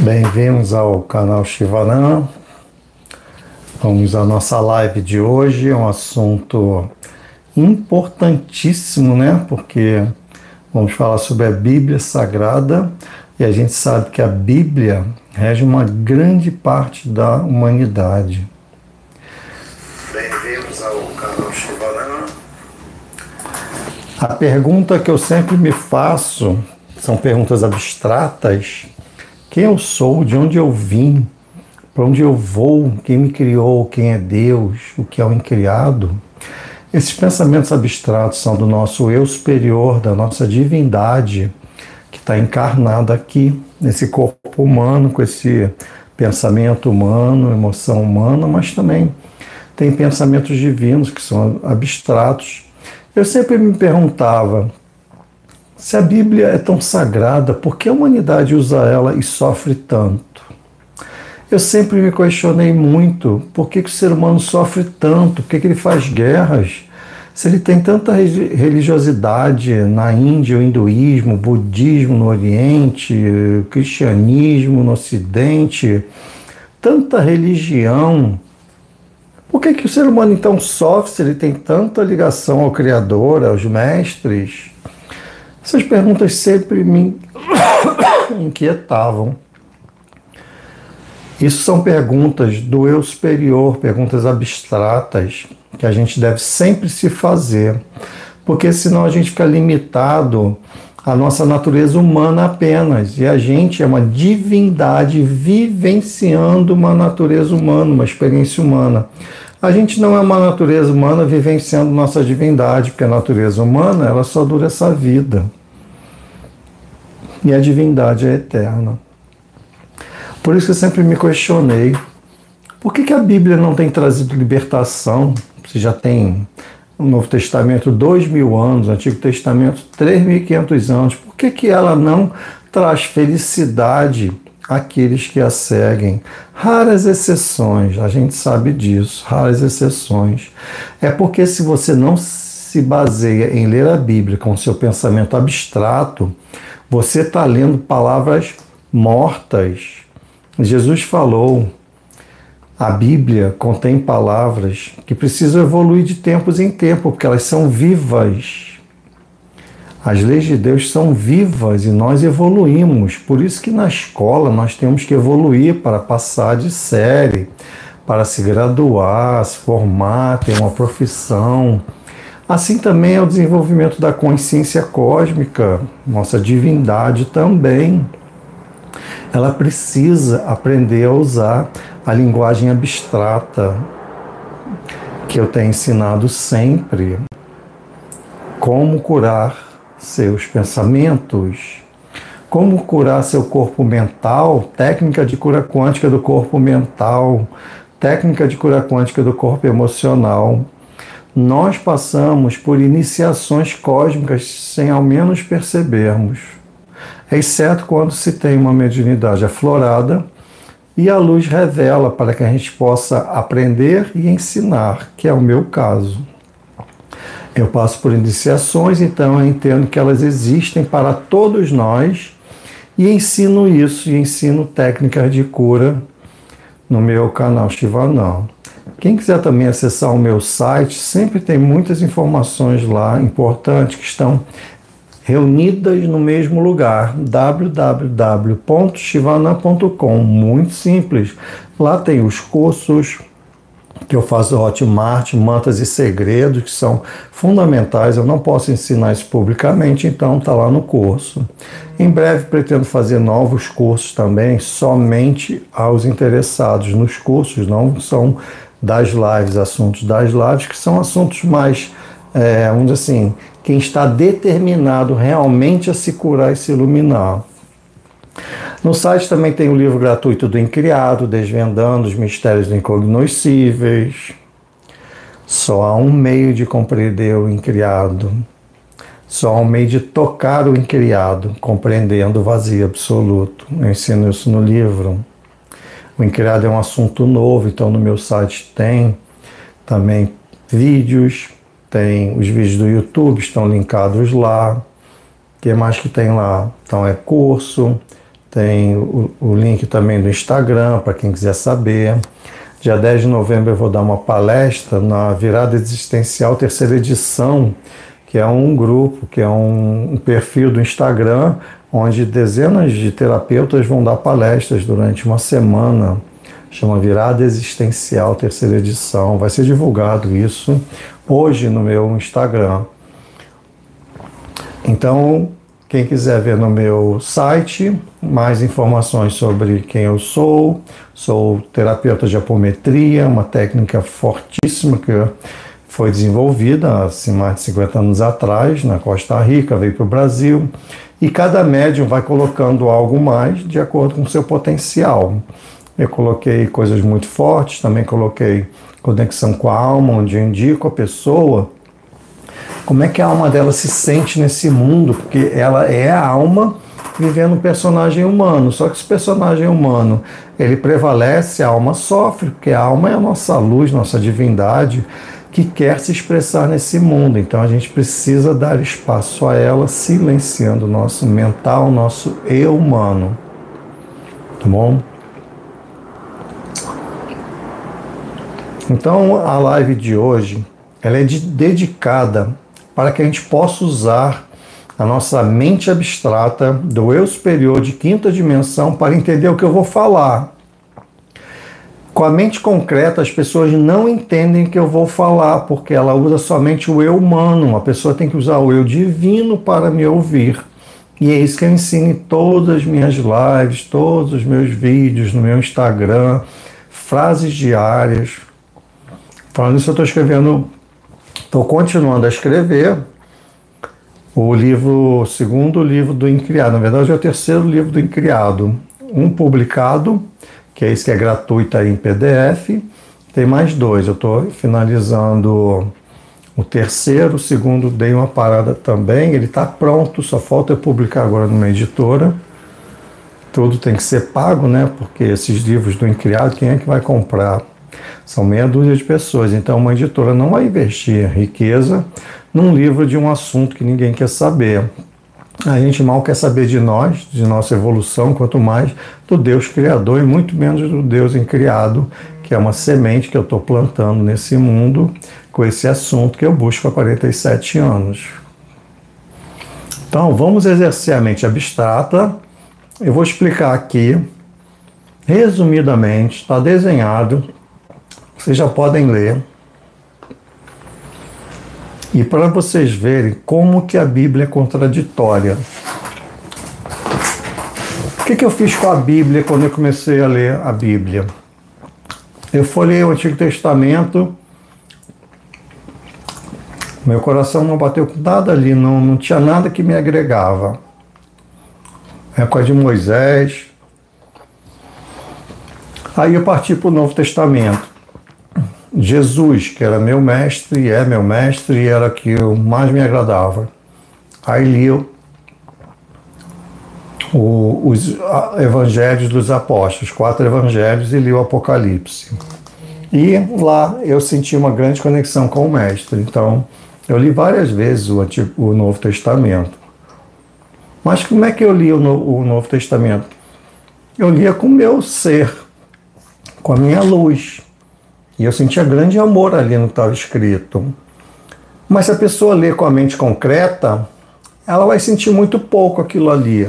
Bem-vindos ao canal Shivanam. Vamos à nossa live de hoje, é um assunto importantíssimo, né? Porque vamos falar sobre a Bíblia Sagrada e a gente sabe que a Bíblia rege uma grande parte da humanidade. Bem-vindos ao canal Shivanam. A pergunta que eu sempre me faço são perguntas abstratas quem eu sou, de onde eu vim, para onde eu vou, quem me criou, quem é Deus, o que é o incriado. Esses pensamentos abstratos são do nosso eu superior, da nossa divindade, que está encarnada aqui, nesse corpo humano, com esse pensamento humano, emoção humana, mas também tem pensamentos divinos que são abstratos. Eu sempre me perguntava se a Bíblia é tão sagrada, por que a humanidade usa ela e sofre tanto? Eu sempre me questionei muito por que, que o ser humano sofre tanto, por que, que ele faz guerras, se ele tem tanta religiosidade na Índia, o hinduísmo, o budismo no Oriente, o cristianismo no Ocidente, tanta religião. Por que, que o ser humano então sofre se ele tem tanta ligação ao Criador, aos mestres? Essas perguntas sempre me inquietavam. Isso são perguntas do eu superior, perguntas abstratas que a gente deve sempre se fazer, porque senão a gente fica limitado à nossa natureza humana apenas, e a gente é uma divindade vivenciando uma natureza humana, uma experiência humana. A gente não é uma natureza humana vivenciando nossa divindade, porque a natureza humana ela só dura essa vida. E a divindade é eterna. Por isso que eu sempre me questionei: por que, que a Bíblia não tem trazido libertação? Se já tem o Novo Testamento dois mil anos, o Antigo Testamento três mil e quinhentos anos, por que, que ela não traz felicidade àqueles que a seguem? Raras exceções, a gente sabe disso, raras exceções. É porque se você não se baseia em ler a Bíblia com seu pensamento abstrato, você está lendo palavras mortas. Jesus falou, a Bíblia contém palavras que precisam evoluir de tempos em tempo, porque elas são vivas. As leis de Deus são vivas e nós evoluímos. Por isso que na escola nós temos que evoluir para passar de série, para se graduar, se formar, ter uma profissão Assim também é o desenvolvimento da consciência cósmica, nossa divindade também. Ela precisa aprender a usar a linguagem abstrata que eu tenho ensinado sempre. Como curar seus pensamentos, como curar seu corpo mental, técnica de cura quântica do corpo mental, técnica de cura quântica do corpo emocional. Nós passamos por iniciações cósmicas sem ao menos percebermos, exceto quando se tem uma mediunidade aflorada e a luz revela para que a gente possa aprender e ensinar, que é o meu caso. Eu passo por iniciações, então eu entendo que elas existem para todos nós e ensino isso e ensino técnicas de cura no meu canal Shivanal. Quem quiser também acessar o meu site, sempre tem muitas informações lá importantes que estão reunidas no mesmo lugar, www.shivana.com. Muito simples. Lá tem os cursos que eu faço Hotmart, Mantas e Segredos, que são fundamentais. Eu não posso ensinar isso publicamente, então está lá no curso. Em breve pretendo fazer novos cursos também, somente aos interessados nos cursos, não são das lives, assuntos das lives, que são assuntos mais, é, vamos dizer assim, quem está determinado realmente a se curar e se iluminar. No site também tem o livro gratuito do Incriado, Desvendando os Mistérios Incognoscíveis. Só há um meio de compreender o Incriado. Só há um meio de tocar o Incriado, compreendendo o vazio absoluto. Eu ensino isso no livro. O Incriado é um assunto novo, então no meu site tem também vídeos, tem os vídeos do YouTube, estão linkados lá. O que mais que tem lá? Então é curso, tem o, o link também do Instagram para quem quiser saber. Dia 10 de novembro eu vou dar uma palestra na Virada Existencial, terceira edição, que é um grupo, que é um, um perfil do Instagram, onde dezenas de terapeutas vão dar palestras durante uma semana. Chama Virada Existencial, terceira edição. Vai ser divulgado isso hoje no meu Instagram. Então, quem quiser ver no meu site mais informações sobre quem eu sou, sou terapeuta de apometria, uma técnica fortíssima que foi desenvolvida assim, mais de 50 anos atrás na Costa Rica, veio para o Brasil, e cada médium vai colocando algo mais de acordo com o seu potencial. Eu coloquei coisas muito fortes, também coloquei conexão com a alma, onde indico a pessoa como é que a alma dela se sente nesse mundo, porque ela é a alma vivendo um personagem humano. Só que esse personagem humano, ele prevalece, a alma sofre, porque a alma é a nossa luz, nossa divindade, que quer se expressar nesse mundo. Então a gente precisa dar espaço a ela, silenciando o nosso mental, nosso eu humano. Tá bom? Então a live de hoje, ela é de, dedicada para que a gente possa usar a nossa mente abstrata do eu superior de quinta dimensão para entender o que eu vou falar. Com a mente concreta, as pessoas não entendem o que eu vou falar, porque ela usa somente o eu humano. A pessoa tem que usar o eu divino para me ouvir. E é isso que eu ensino em todas as minhas lives, todos os meus vídeos, no meu Instagram, frases diárias. Falando isso, eu estou escrevendo Estou continuando a escrever o livro, o segundo livro do Incriado. Na verdade, é o terceiro livro do Incriado. Um publicado, que é esse que é gratuito aí em PDF. Tem mais dois. Eu estou finalizando o terceiro, o segundo dei uma parada também. Ele está pronto, só falta eu publicar agora numa editora. Tudo tem que ser pago, né? Porque esses livros do Incriado, quem é que vai comprar? São meia dúzia de pessoas. Então, uma editora não vai investir riqueza num livro de um assunto que ninguém quer saber. A gente mal quer saber de nós, de nossa evolução, quanto mais do Deus Criador e muito menos do Deus incriado, que é uma semente que eu estou plantando nesse mundo com esse assunto que eu busco há 47 anos. Então, vamos exercer a mente abstrata. Eu vou explicar aqui, resumidamente, está desenhado vocês já podem ler. E para vocês verem como que a Bíblia é contraditória. O que, que eu fiz com a Bíblia quando eu comecei a ler a Bíblia? Eu folhei o Antigo Testamento, meu coração não bateu com nada ali, não, não tinha nada que me agregava. É com a de Moisés. Aí eu parti para o Novo Testamento. Jesus, que era meu mestre, é meu mestre, e era que eu mais me agradava. Aí li o, os evangelhos dos apóstolos, quatro evangelhos, e li o Apocalipse. E lá eu senti uma grande conexão com o mestre. Então, eu li várias vezes o, Antigo, o Novo Testamento. Mas como é que eu li o, no, o Novo Testamento? Eu lia com o meu ser, com a minha luz e eu sentia grande amor ali no que estava escrito. Mas se a pessoa lê com a mente concreta, ela vai sentir muito pouco aquilo ali.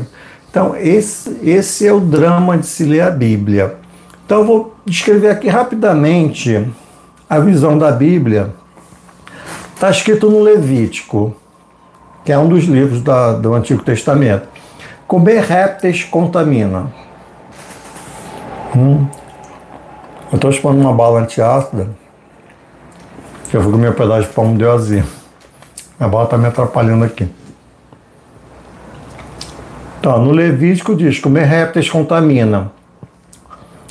Então, esse, esse é o drama de se ler a Bíblia. Então, eu vou descrever aqui rapidamente a visão da Bíblia. Está escrito no Levítico, que é um dos livros da, do Antigo Testamento. Comer répteis contamina. Hum. Eu estou chupando uma bala antiácida, que eu vou comer um pedaço de pão de azia. A bala está me atrapalhando aqui. Então, no Levítico diz: comer répteis contamina.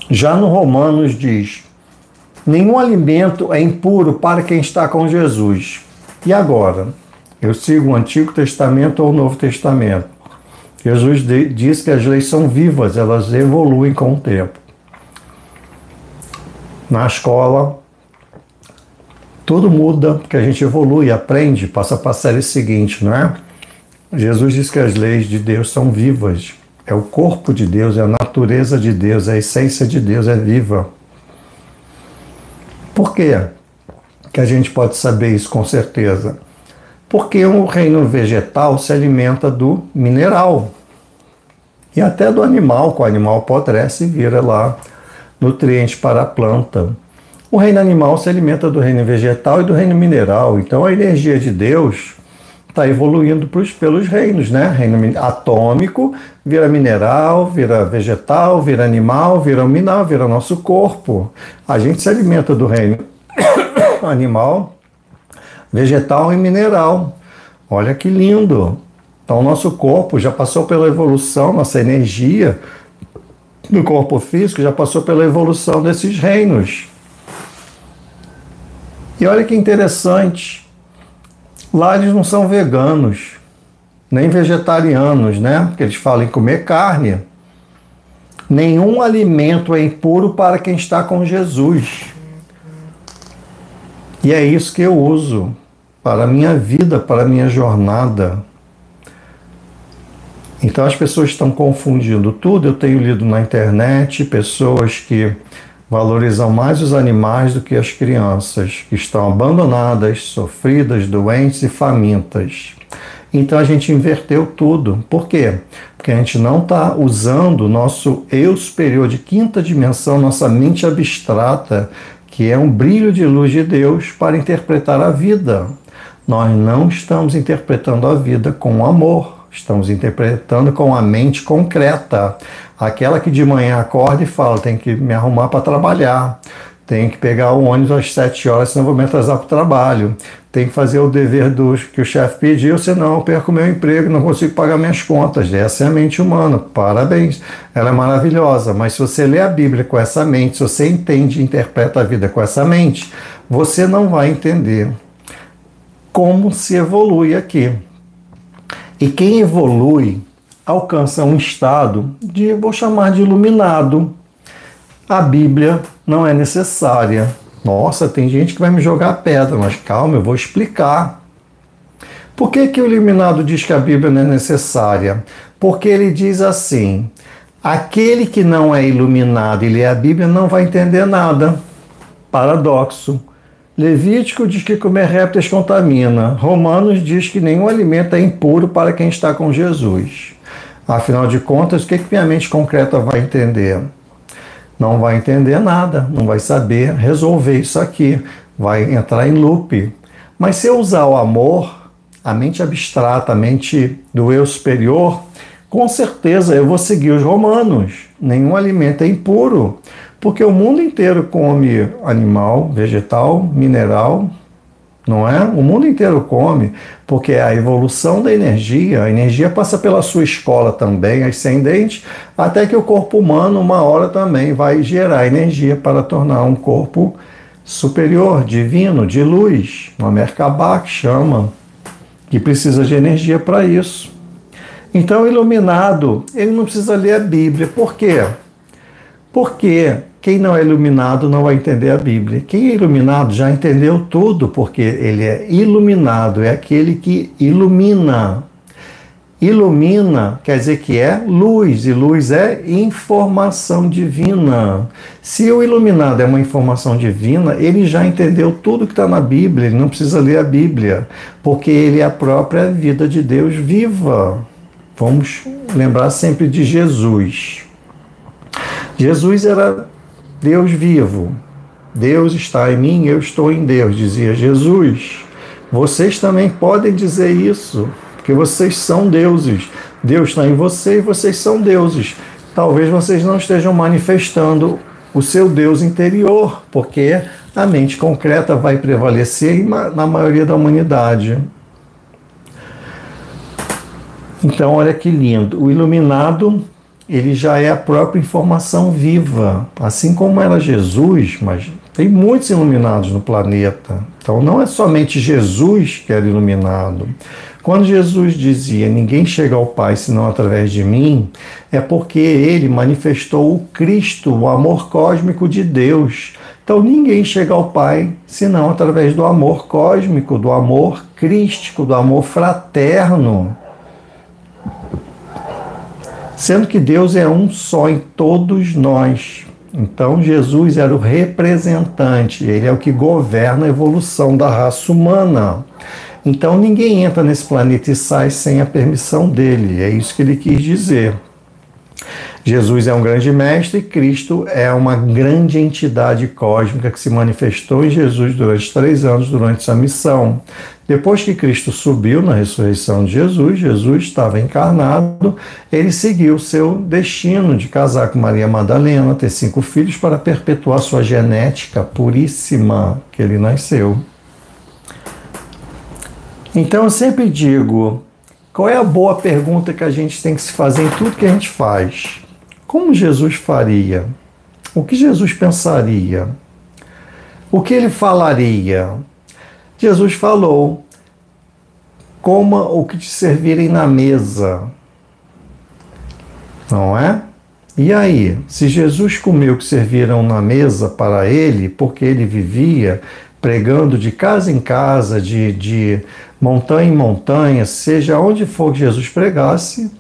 Já no Romanos diz: nenhum alimento é impuro para quem está com Jesus. E agora? Eu sigo o Antigo Testamento ou o Novo Testamento? Jesus diz que as leis são vivas, elas evoluem com o tempo na escola, tudo muda, porque a gente evolui, aprende, passa para a série seguinte, não é? Jesus diz que as leis de Deus são vivas, é o corpo de Deus, é a natureza de Deus, é a essência de Deus, é viva. Por quê que a gente pode saber isso com certeza? Porque o reino vegetal se alimenta do mineral e até do animal, que o animal apodrece e vira lá nutriente para a planta. O reino animal se alimenta do reino vegetal e do reino mineral. Então a energia de Deus está evoluindo pros, pelos reinos, né? Reino atômico vira mineral, vira vegetal, vira animal, vira mineral, vira nosso corpo. A gente se alimenta do reino animal, vegetal e mineral. Olha que lindo! Então, nosso corpo já passou pela evolução, nossa energia no corpo físico já passou pela evolução desses reinos. E olha que interessante, lá eles não são veganos, nem vegetarianos, né? Porque eles falam em comer carne. Nenhum alimento é impuro para quem está com Jesus. E é isso que eu uso para a minha vida, para a minha jornada. Então as pessoas estão confundindo tudo. Eu tenho lido na internet pessoas que valorizam mais os animais do que as crianças, que estão abandonadas, sofridas, doentes e famintas. Então a gente inverteu tudo. Por quê? Porque a gente não está usando o nosso eu superior de quinta dimensão, nossa mente abstrata, que é um brilho de luz de Deus, para interpretar a vida. Nós não estamos interpretando a vida com amor, estamos interpretando com a mente concreta. Aquela que de manhã acorda e fala: tem que me arrumar para trabalhar, tem que pegar o ônibus às sete horas, senão vou me atrasar para o trabalho, tem que fazer o dever do, que o chefe pediu, senão eu perco meu emprego, não consigo pagar minhas contas. Essa é a mente humana. Parabéns, ela é maravilhosa. Mas se você lê a Bíblia com essa mente, se você entende e interpreta a vida com essa mente, você não vai entender como se evolui aqui. E quem evolui alcança um estado de, vou chamar de iluminado. A Bíblia não é necessária. Nossa, tem gente que vai me jogar pedra, mas calma, eu vou explicar. Por que, que o iluminado diz que a Bíblia não é necessária? Porque ele diz assim: aquele que não é iluminado e lê a Bíblia não vai entender nada. Paradoxo. Levítico diz que comer répteis contamina. Romanos diz que nenhum alimento é impuro para quem está com Jesus. Afinal de contas, o que, que minha mente concreta vai entender? Não vai entender nada, não vai saber resolver isso aqui, vai entrar em loop. Mas se eu usar o amor, a mente abstrata, a mente do eu superior, com certeza eu vou seguir os romanos. Nenhum alimento é impuro, porque o mundo inteiro come animal, vegetal, mineral, não é? O mundo inteiro come, porque a evolução da energia, a energia passa pela sua escola também, ascendente, até que o corpo humano, uma hora também, vai gerar energia para tornar um corpo superior, divino, de luz, uma Merkabah que chama, que precisa de energia para isso. Então, iluminado, ele não precisa ler a Bíblia. Por quê? Porque quem não é iluminado não vai entender a Bíblia. Quem é iluminado já entendeu tudo, porque ele é iluminado, é aquele que ilumina. Ilumina quer dizer que é luz, e luz é informação divina. Se o iluminado é uma informação divina, ele já entendeu tudo que está na Bíblia, ele não precisa ler a Bíblia, porque ele é a própria vida de Deus viva. Vamos lembrar sempre de Jesus. Jesus era Deus vivo. Deus está em mim, eu estou em Deus, dizia Jesus. Vocês também podem dizer isso, porque vocês são deuses. Deus está em você e vocês são deuses. Talvez vocês não estejam manifestando o seu Deus interior, porque a mente concreta vai prevalecer na maioria da humanidade. Então, olha que lindo. O iluminado ele já é a própria informação viva. Assim como era Jesus, mas tem muitos iluminados no planeta. Então não é somente Jesus que era iluminado. Quando Jesus dizia ninguém chega ao Pai senão através de mim, é porque ele manifestou o Cristo, o amor cósmico de Deus. Então ninguém chega ao Pai senão através do amor cósmico, do amor crístico, do amor fraterno. Sendo que Deus é um só em todos nós. Então, Jesus era o representante, ele é o que governa a evolução da raça humana. Então, ninguém entra nesse planeta e sai sem a permissão dele, é isso que ele quis dizer. Jesus é um grande mestre e Cristo é uma grande entidade cósmica que se manifestou em Jesus durante três anos durante sua missão. Depois que Cristo subiu na ressurreição de Jesus, Jesus estava encarnado, ele seguiu seu destino de casar com Maria Madalena, ter cinco filhos para perpetuar sua genética puríssima que ele nasceu. Então eu sempre digo, qual é a boa pergunta que a gente tem que se fazer em tudo que a gente faz? Como Jesus faria? O que Jesus pensaria? O que ele falaria? Jesus falou: coma o que te servirem na mesa. Não é? E aí, se Jesus comeu o que serviram na mesa para ele, porque ele vivia pregando de casa em casa, de, de montanha em montanha, seja onde for que Jesus pregasse,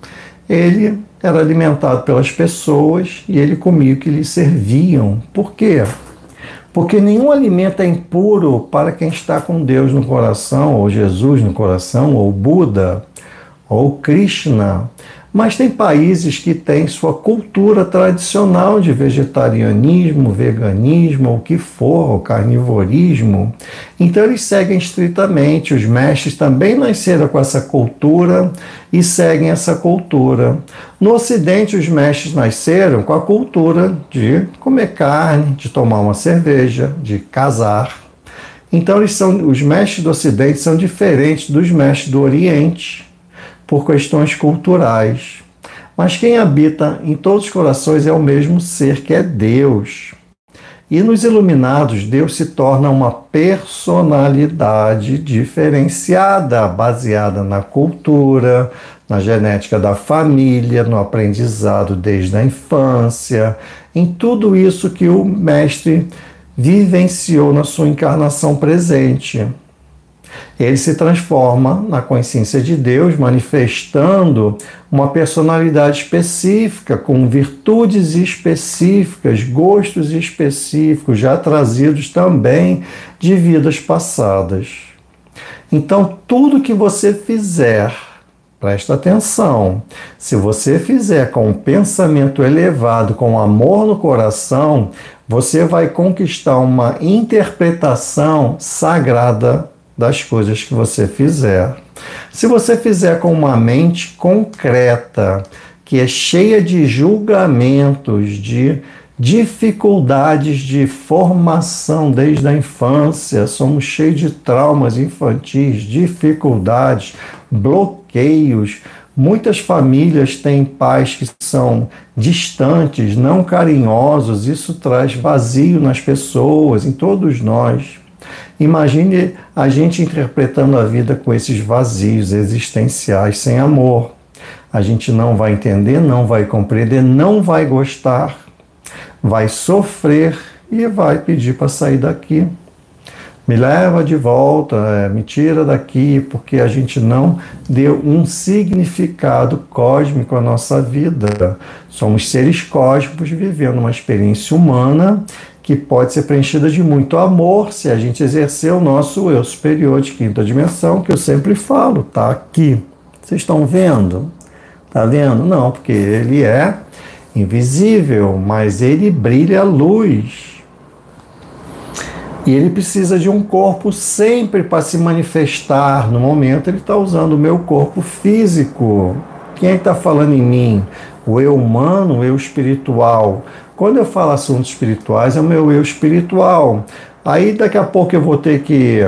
ele era alimentado pelas pessoas e ele comia o que lhe serviam. Por quê? Porque nenhum alimento é impuro para quem está com Deus no coração, ou Jesus no coração, ou Buda, ou Krishna. Mas tem países que têm sua cultura tradicional de vegetarianismo, veganismo, o que for, o carnivorismo. Então eles seguem estritamente. Os mestres também nasceram com essa cultura e seguem essa cultura. No Ocidente, os mestres nasceram com a cultura de comer carne, de tomar uma cerveja, de casar. Então eles são, os mestres do Ocidente são diferentes dos mestres do Oriente por questões culturais. Mas quem habita em todos os corações é o mesmo ser que é Deus. E nos iluminados, Deus se torna uma personalidade diferenciada, baseada na cultura, na genética da família, no aprendizado desde a infância, em tudo isso que o Mestre vivenciou na sua encarnação presente ele se transforma na consciência de Deus, manifestando uma personalidade específica, com virtudes específicas, gostos específicos, já trazidos também de vidas passadas. Então, tudo que você fizer, presta atenção, se você fizer com um pensamento elevado, com amor no coração, você vai conquistar uma interpretação sagrada das coisas que você fizer. Se você fizer com uma mente concreta, que é cheia de julgamentos, de dificuldades de formação desde a infância, somos cheios de traumas infantis, dificuldades, bloqueios. Muitas famílias têm pais que são distantes, não carinhosos, isso traz vazio nas pessoas, em todos nós. Imagine a gente interpretando a vida com esses vazios existenciais sem amor. A gente não vai entender, não vai compreender, não vai gostar, vai sofrer e vai pedir para sair daqui. Me leva de volta, é, me tira daqui, porque a gente não deu um significado cósmico à nossa vida. Somos seres cósmicos vivendo uma experiência humana que pode ser preenchida de muito amor se a gente exercer o nosso eu superior de quinta dimensão, que eu sempre falo, tá aqui. Vocês estão vendo? Tá vendo? Não, porque ele é invisível, mas ele brilha luz. E ele precisa de um corpo sempre para se manifestar. No momento, ele está usando o meu corpo físico. Quem é está falando em mim? O eu humano, o eu espiritual. Quando eu falo assuntos espirituais, é o meu eu espiritual. Aí daqui a pouco eu vou ter que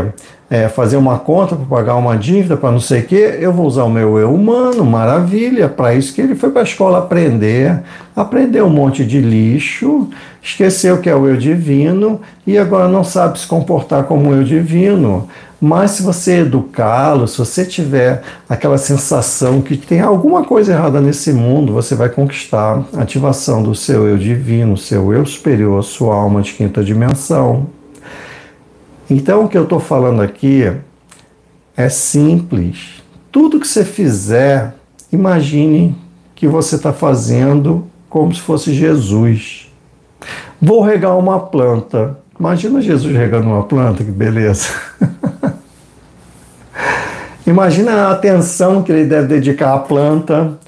é, fazer uma conta para pagar uma dívida, para não sei o quê, eu vou usar o meu eu humano, maravilha, para isso que ele foi para a escola aprender, aprender um monte de lixo, esqueceu que é o eu divino e agora não sabe se comportar como o eu divino. Mas se você educá-lo, se você tiver aquela sensação que tem alguma coisa errada nesse mundo, você vai conquistar a ativação do seu eu divino, seu eu superior, sua alma de quinta dimensão. Então o que eu estou falando aqui é simples. Tudo que você fizer, imagine que você está fazendo como se fosse Jesus. Vou regar uma planta. Imagina Jesus regando uma planta, que beleza. Imagina a atenção que ele deve dedicar à planta.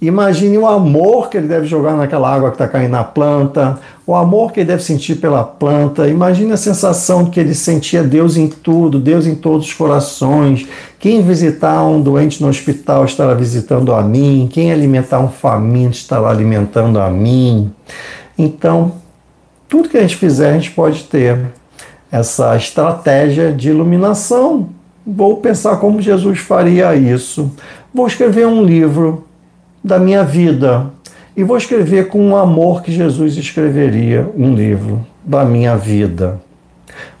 Imagine o amor que ele deve jogar naquela água que está caindo na planta, o amor que ele deve sentir pela planta. Imagine a sensação que ele sentia Deus em tudo, Deus em todos os corações. Quem visitar um doente no hospital estará visitando a mim, quem alimentar um faminto estará alimentando a mim. Então, tudo que a gente fizer, a gente pode ter essa estratégia de iluminação Vou pensar como Jesus faria isso. Vou escrever um livro da minha vida e vou escrever com o amor que Jesus escreveria um livro da minha vida.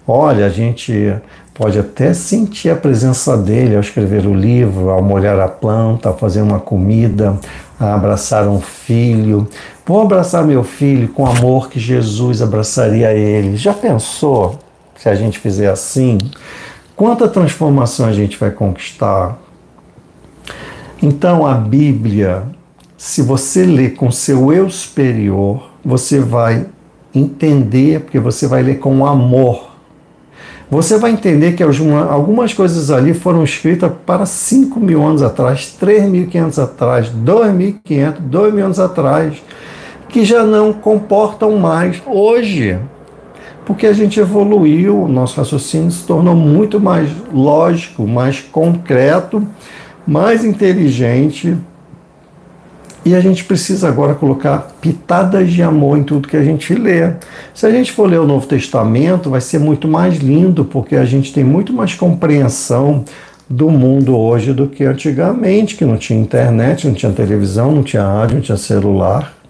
Olha, a gente pode até sentir a presença dele ao escrever o livro, ao molhar a planta, ao fazer uma comida, a abraçar um filho. Vou abraçar meu filho com o amor que Jesus abraçaria ele. Já pensou se a gente fizer assim? Quanta transformação a gente vai conquistar? Então, a Bíblia, se você ler com seu eu superior, você vai entender, porque você vai ler com amor. Você vai entender que algumas coisas ali foram escritas para 5 mil anos atrás, 3.500 atrás, 2.500, 2 mil anos atrás, que já não comportam mais hoje porque a gente evoluiu, o nosso raciocínio se tornou muito mais lógico, mais concreto, mais inteligente. E a gente precisa agora colocar pitadas de amor em tudo que a gente lê. Se a gente for ler o Novo Testamento, vai ser muito mais lindo, porque a gente tem muito mais compreensão do mundo hoje do que antigamente, que não tinha internet, não tinha televisão, não tinha rádio, não tinha celular.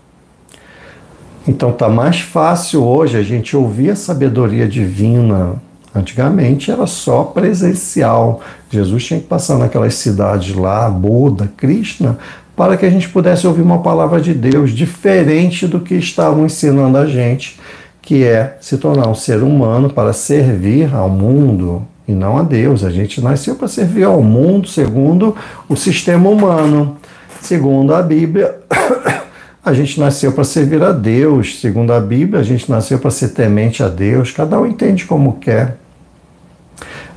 Então tá mais fácil hoje a gente ouvir a sabedoria divina. Antigamente era só presencial. Jesus tinha que passar naquelas cidades lá, Buda, Krishna, para que a gente pudesse ouvir uma palavra de Deus diferente do que estavam ensinando a gente, que é se tornar um ser humano para servir ao mundo e não a Deus. A gente nasceu para servir ao mundo segundo o sistema humano. Segundo a Bíblia, A gente nasceu para servir a Deus, segundo a Bíblia, a gente nasceu para ser temente a Deus, cada um entende como quer.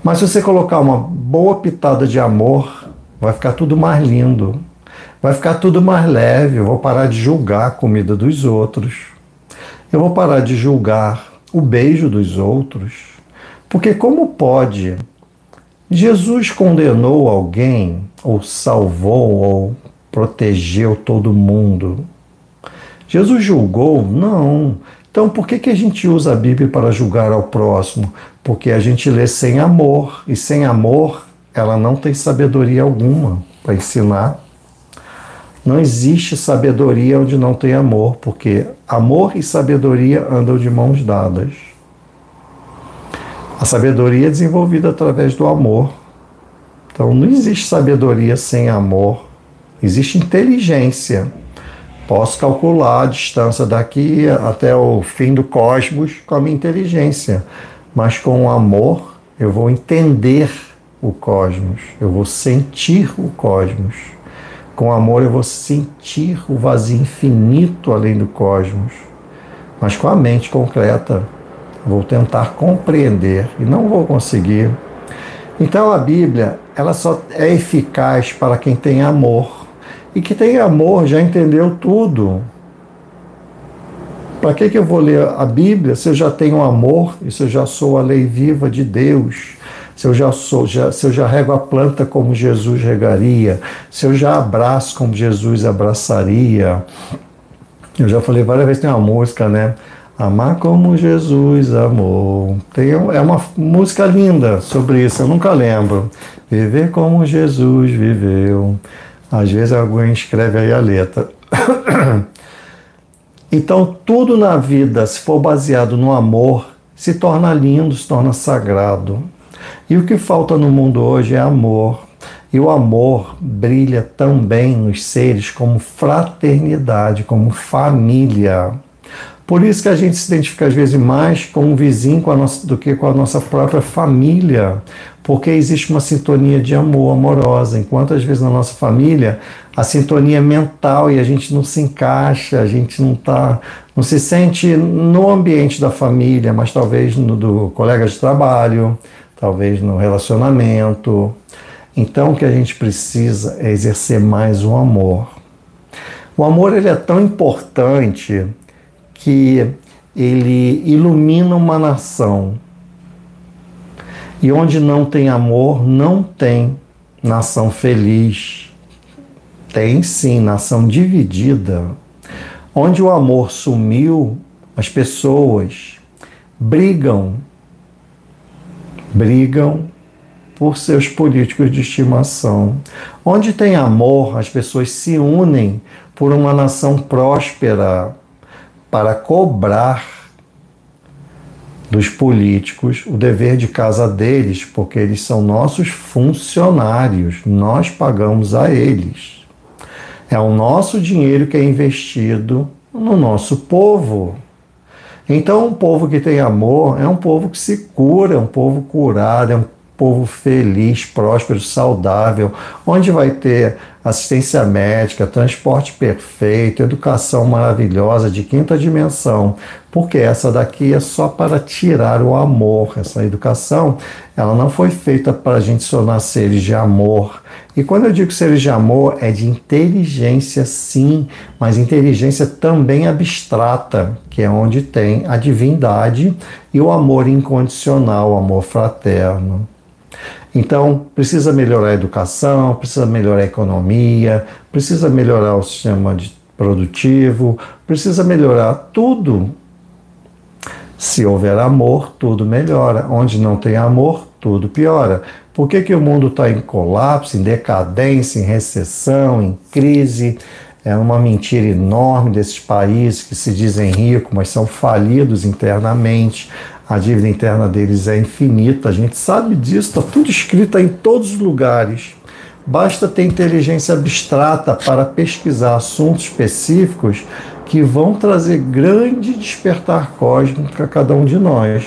Mas se você colocar uma boa pitada de amor, vai ficar tudo mais lindo, vai ficar tudo mais leve. Eu vou parar de julgar a comida dos outros, eu vou parar de julgar o beijo dos outros, porque como pode? Jesus condenou alguém, ou salvou, ou protegeu todo mundo Jesus julgou? Não. Então, por que, que a gente usa a Bíblia para julgar ao próximo? Porque a gente lê sem amor, e sem amor, ela não tem sabedoria alguma para ensinar. Não existe sabedoria onde não tem amor, porque amor e sabedoria andam de mãos dadas. A sabedoria é desenvolvida através do amor. Então, não existe sabedoria sem amor, existe inteligência. Posso calcular a distância daqui até o fim do cosmos com a minha inteligência, mas com o amor eu vou entender o cosmos, eu vou sentir o cosmos. Com amor eu vou sentir o vazio infinito além do cosmos. Mas com a mente concreta, vou tentar compreender e não vou conseguir. Então a Bíblia, ela só é eficaz para quem tem amor. E que tem amor, já entendeu tudo. Para que, que eu vou ler a Bíblia se eu já tenho amor e se eu já sou a lei viva de Deus? Se eu já sou, já, se eu já rego a planta como Jesus regaria, se eu já abraço como Jesus abraçaria. Eu já falei várias vezes, tem uma música, né? Amar como Jesus amou. Tem, é uma música linda sobre isso, eu nunca lembro. Viver como Jesus viveu. Às vezes alguém escreve aí a letra. então, tudo na vida, se for baseado no amor, se torna lindo, se torna sagrado. E o que falta no mundo hoje é amor. E o amor brilha também nos seres como fraternidade, como família. Por isso que a gente se identifica às vezes mais com um vizinho com nossa, do que com a nossa própria família. Porque existe uma sintonia de amor amorosa, enquanto às vezes na nossa família a sintonia é mental e a gente não se encaixa, a gente não tá, não se sente no ambiente da família, mas talvez no do colega de trabalho, talvez no relacionamento. Então o que a gente precisa é exercer mais o amor. O amor ele é tão importante que ele ilumina uma nação. E onde não tem amor, não tem nação feliz. Tem sim nação dividida. Onde o amor sumiu, as pessoas brigam, brigam por seus políticos de estimação. Onde tem amor, as pessoas se unem por uma nação próspera para cobrar dos políticos o dever de casa deles, porque eles são nossos funcionários, nós pagamos a eles. É o nosso dinheiro que é investido no nosso povo. Então, um povo que tem amor é um povo que se cura, é um povo curado, é um povo feliz, próspero, saudável, onde vai ter assistência médica, transporte perfeito, educação maravilhosa de quinta dimensão, porque essa daqui é só para tirar o amor. Essa educação, ela não foi feita para a gente se tornar seres de amor. E quando eu digo seres de amor, é de inteligência, sim, mas inteligência também abstrata, que é onde tem a divindade e o amor incondicional, o amor fraterno. Então, precisa melhorar a educação, precisa melhorar a economia, precisa melhorar o sistema produtivo, precisa melhorar tudo. Se houver amor, tudo melhora. Onde não tem amor, tudo piora. Por que, que o mundo está em colapso, em decadência, em recessão, em crise? É uma mentira enorme desses países que se dizem ricos, mas são falidos internamente a dívida interna deles é infinita, a gente sabe disso, está tudo escrito em todos os lugares. Basta ter inteligência abstrata para pesquisar assuntos específicos que vão trazer grande despertar cósmico para cada um de nós.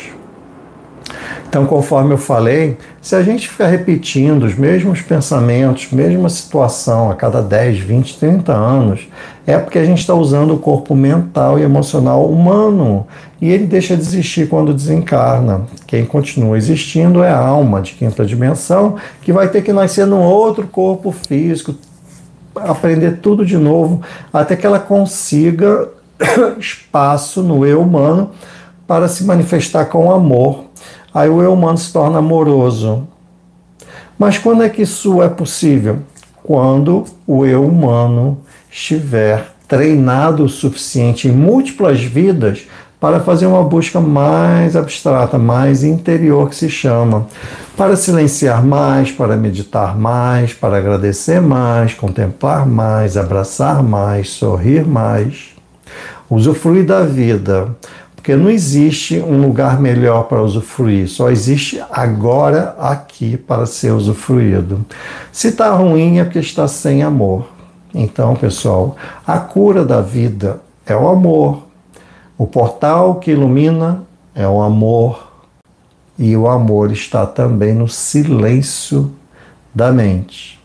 Então, conforme eu falei, se a gente ficar repetindo os mesmos pensamentos, mesma situação a cada 10, 20, 30 anos, é porque a gente está usando o corpo mental e emocional humano e ele deixa de existir quando desencarna. Quem continua existindo é a alma de quinta dimensão, que vai ter que nascer num outro corpo físico, aprender tudo de novo, até que ela consiga espaço no eu humano para se manifestar com amor Aí o eu humano se torna amoroso. Mas quando é que isso é possível? Quando o eu humano estiver treinado o suficiente em múltiplas vidas para fazer uma busca mais abstrata, mais interior, que se chama, para silenciar mais, para meditar mais, para agradecer mais, contemplar mais, abraçar mais, sorrir mais, usufruir da vida, porque não existe um lugar melhor para usufruir, só existe agora aqui para ser usufruído. Se está ruim é porque está sem amor. Então, pessoal, a cura da vida é o amor. O portal que ilumina é o amor. E o amor está também no silêncio da mente.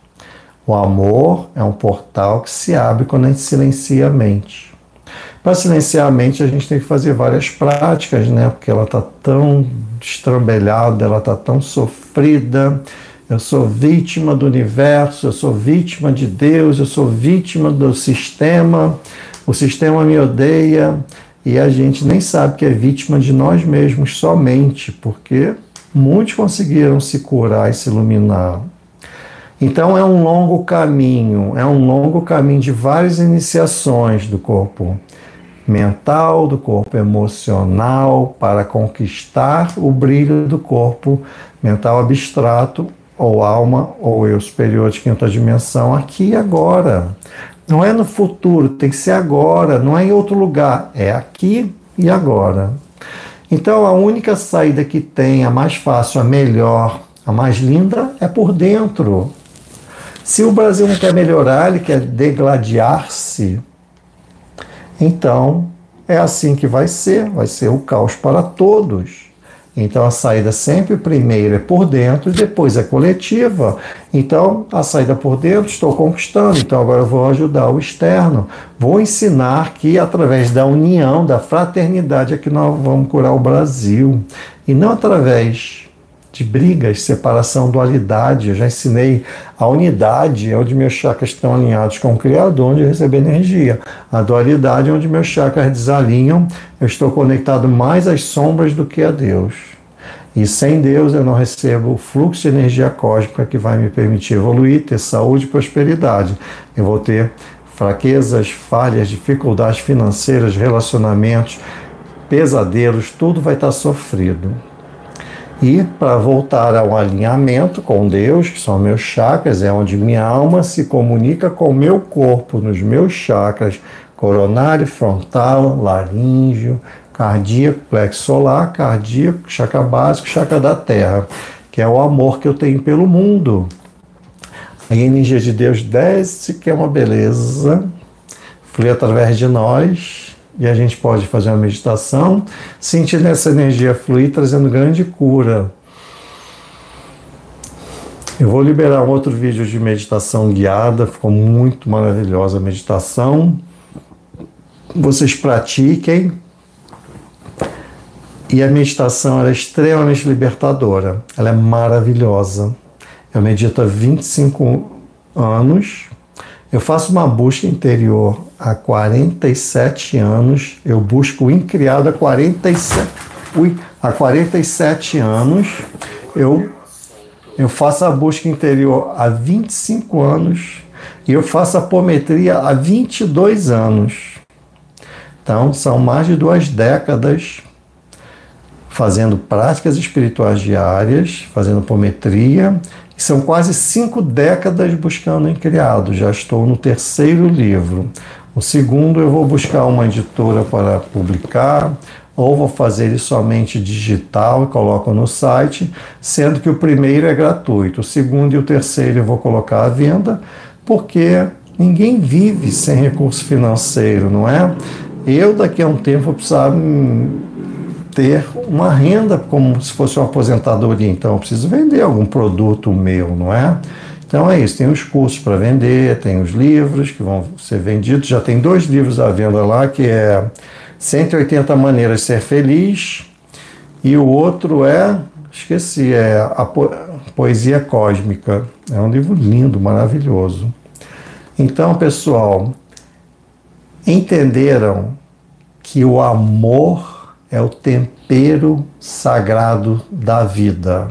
O amor é um portal que se abre quando a gente silencia a mente. Para silenciar a mente, a gente tem que fazer várias práticas, né? Porque ela está tão estrambelhada, ela está tão sofrida. Eu sou vítima do universo, eu sou vítima de Deus, eu sou vítima do sistema, o sistema me odeia e a gente nem sabe que é vítima de nós mesmos somente, porque muitos conseguiram se curar e se iluminar. Então é um longo caminho, é um longo caminho de várias iniciações do corpo mental, do corpo emocional, para conquistar o brilho do corpo mental abstrato, ou alma, ou eu superior de quinta dimensão, aqui e agora. Não é no futuro, tem que ser agora, não é em outro lugar, é aqui e agora. Então a única saída que tem, a mais fácil, a melhor, a mais linda, é por dentro. Se o Brasil não quer melhorar, ele quer degladiar-se, então, é assim que vai ser, vai ser o caos para todos. Então a saída sempre primeiro é por dentro depois é coletiva. Então a saída por dentro estou conquistando, então agora eu vou ajudar o externo. Vou ensinar que através da união, da fraternidade é que nós vamos curar o Brasil e não através de brigas, separação, dualidade. Eu já ensinei a unidade, é onde meus chakras estão alinhados com o Criador, onde eu recebo energia. A dualidade é onde meus chakras desalinham, eu estou conectado mais às sombras do que a Deus. E sem Deus eu não recebo o fluxo de energia cósmica que vai me permitir evoluir, ter saúde e prosperidade. Eu vou ter fraquezas, falhas, dificuldades financeiras, relacionamentos, pesadelos, tudo vai estar sofrido. E para voltar ao alinhamento com Deus, que são meus chakras, é onde minha alma se comunica com o meu corpo, nos meus chakras coronário, frontal, laríngeo, cardíaco, plexo solar, cardíaco, chakra básico, chakra da terra, que é o amor que eu tenho pelo mundo. A energia de Deus desce, que é uma beleza, flui através de nós e a gente pode fazer uma meditação, sentindo essa energia fluir, trazendo grande cura. Eu vou liberar um outro vídeo de meditação guiada, ficou muito maravilhosa a meditação. Vocês pratiquem. E a meditação é extremamente libertadora, ela é maravilhosa. Eu medito há 25 anos. Eu faço uma busca interior há 47 anos, eu busco o incriado há 47, ui, há 47 anos, eu, eu faço a busca interior há 25 anos e eu faço a apometria há 22 anos. Então, são mais de duas décadas fazendo práticas espirituais diárias, fazendo apometria, são quase cinco décadas buscando o incriado. Já estou no terceiro livro. O segundo, eu vou buscar uma editora para publicar, ou vou fazer ele somente digital e coloco no site, sendo que o primeiro é gratuito. O segundo e o terceiro eu vou colocar à venda, porque ninguém vive sem recurso financeiro, não é? Eu, daqui a um tempo, vou precisar ter uma renda como se fosse uma aposentadoria, então eu preciso vender algum produto meu, não é? Então é isso, tem os cursos para vender, tem os livros que vão ser vendidos. Já tem dois livros à venda lá, que é 180 Maneiras de Ser Feliz, e o outro é, esqueci, é a Poesia Cósmica. É um livro lindo, maravilhoso. Então, pessoal, entenderam que o amor é o tempero sagrado da vida.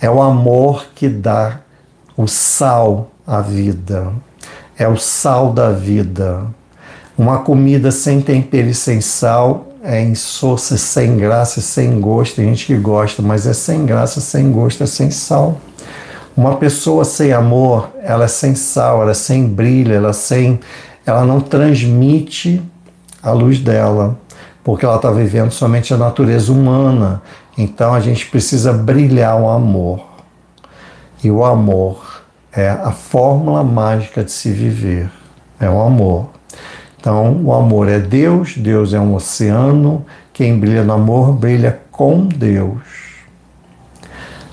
É o amor que dá o sal à vida. É o sal da vida. Uma comida sem tempero e sem sal é insossa, sem graça, sem gosto. Tem gente que gosta, mas é sem graça, sem gosto, é sem sal. Uma pessoa sem amor, ela é sem sal, ela é sem brilho, ela é sem, ela não transmite a luz dela, porque ela está vivendo somente a natureza humana. Então a gente precisa brilhar o amor. E o amor é a fórmula mágica de se viver. É o amor. Então, o amor é Deus, Deus é um oceano. Quem brilha no amor brilha com Deus.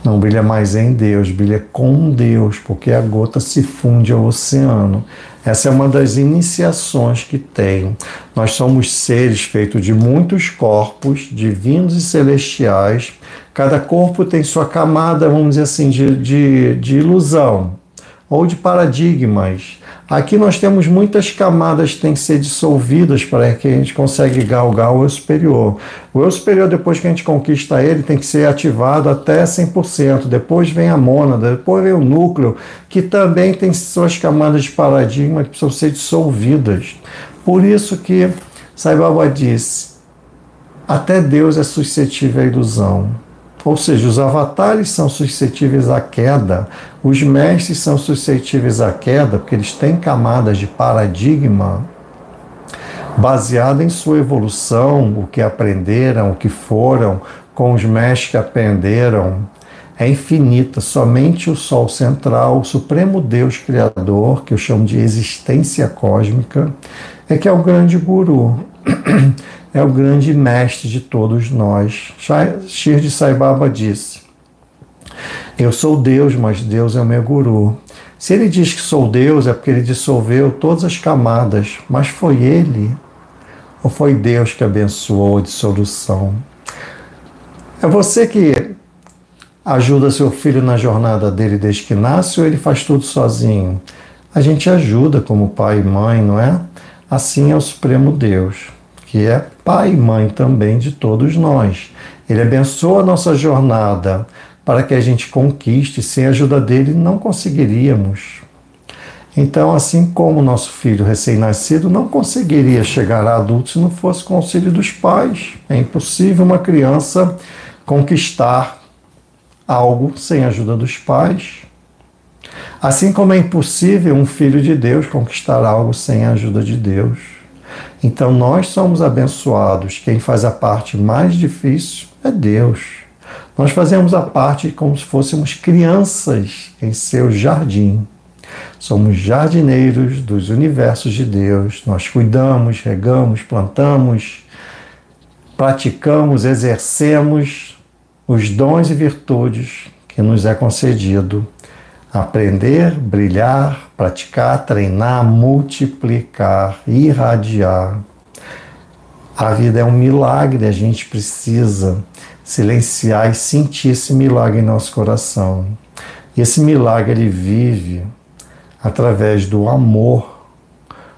Não brilha mais em Deus, brilha com Deus, porque a gota se funde ao oceano. Essa é uma das iniciações que tem. Nós somos seres feitos de muitos corpos, divinos e celestiais. Cada corpo tem sua camada, vamos dizer assim, de, de, de ilusão ou de paradigmas. Aqui nós temos muitas camadas que têm que ser dissolvidas para que a gente consiga galgar o eu superior. O eu superior, depois que a gente conquista ele, tem que ser ativado até 100%. Depois vem a mônada, depois vem o núcleo, que também tem suas camadas de paradigma que precisam ser dissolvidas. Por isso que Sai Baba disse, até Deus é suscetível à ilusão. Ou seja, os avatares são suscetíveis à queda, os mestres são suscetíveis à queda, porque eles têm camadas de paradigma baseada em sua evolução, o que aprenderam, o que foram, com os mestres que aprenderam. É infinita, somente o Sol central, o Supremo Deus Criador, que eu chamo de existência cósmica, é que é o grande guru. é o grande mestre de todos nós. Shirdi Sai Baba disse: Eu sou Deus, mas Deus é o meu guru. Se ele diz que sou Deus, é porque ele dissolveu todas as camadas, mas foi ele ou foi Deus que abençoou a dissolução? É você que ajuda seu filho na jornada dele desde que nasce ou ele faz tudo sozinho? A gente ajuda como pai e mãe, não é? Assim é o Supremo Deus, que é pai e mãe também de todos nós. Ele abençoa a nossa jornada para que a gente conquiste, sem a ajuda dele não conseguiríamos. Então, assim como nosso filho recém-nascido não conseguiria chegar a adulto se não fosse com o auxílio dos pais. É impossível uma criança conquistar algo sem a ajuda dos pais. Assim como é impossível um filho de Deus conquistar algo sem a ajuda de Deus. Então nós somos abençoados. Quem faz a parte mais difícil é Deus. Nós fazemos a parte como se fôssemos crianças em seu jardim. Somos jardineiros dos universos de Deus. Nós cuidamos, regamos, plantamos, praticamos, exercemos os dons e virtudes que nos é concedido. Aprender, brilhar, praticar, treinar, multiplicar, irradiar. A vida é um milagre, a gente precisa silenciar e sentir esse milagre em nosso coração. E esse milagre ele vive através do amor,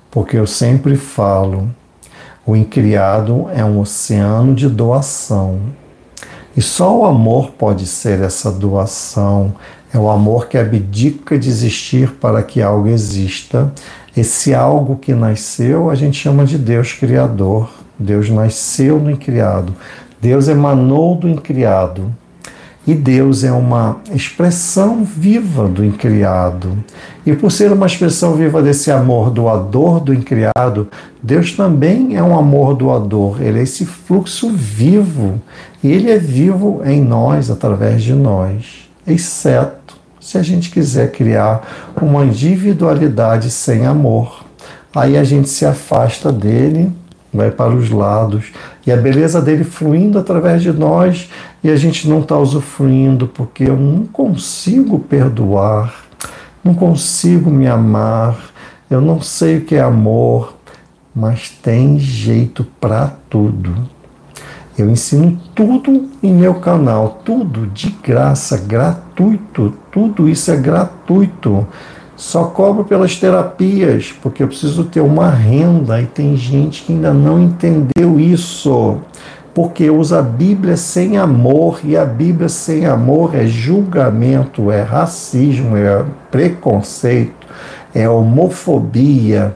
porque eu sempre falo, o incriado é um oceano de doação. E só o amor pode ser essa doação. É o amor que abdica de existir para que algo exista. Esse algo que nasceu, a gente chama de Deus Criador. Deus nasceu no incriado. Deus emanou do incriado. E Deus é uma expressão viva do incriado. E por ser uma expressão viva desse amor doador do incriado, Deus também é um amor doador. Ele é esse fluxo vivo. E ele é vivo em nós, através de nós. Exceto se a gente quiser criar uma individualidade sem amor. Aí a gente se afasta dele vai para os lados e a beleza dele fluindo através de nós e a gente não está usufruindo porque eu não consigo perdoar, não consigo me amar, eu não sei o que é amor, mas tem jeito para tudo. Eu ensino tudo em meu canal, tudo de graça, gratuito, tudo isso é gratuito. Só cobro pelas terapias, porque eu preciso ter uma renda e tem gente que ainda não entendeu isso. Porque usa a Bíblia sem amor e a Bíblia sem amor é julgamento, é racismo, é preconceito, é homofobia,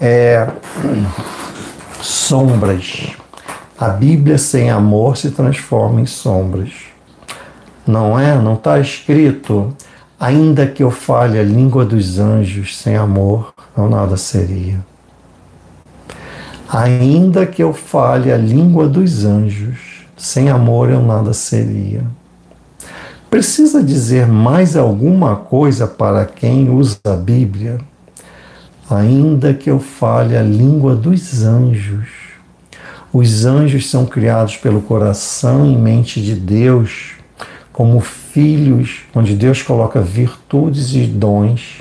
é sombras. A Bíblia sem amor se transforma em sombras. Não é? Não está escrito Ainda que eu fale a língua dos anjos sem amor, eu nada seria. Ainda que eu fale a língua dos anjos, sem amor eu nada seria. Precisa dizer mais alguma coisa para quem usa a Bíblia? Ainda que eu fale a língua dos anjos. Os anjos são criados pelo coração e mente de Deus como filhos, onde Deus coloca virtudes e dons.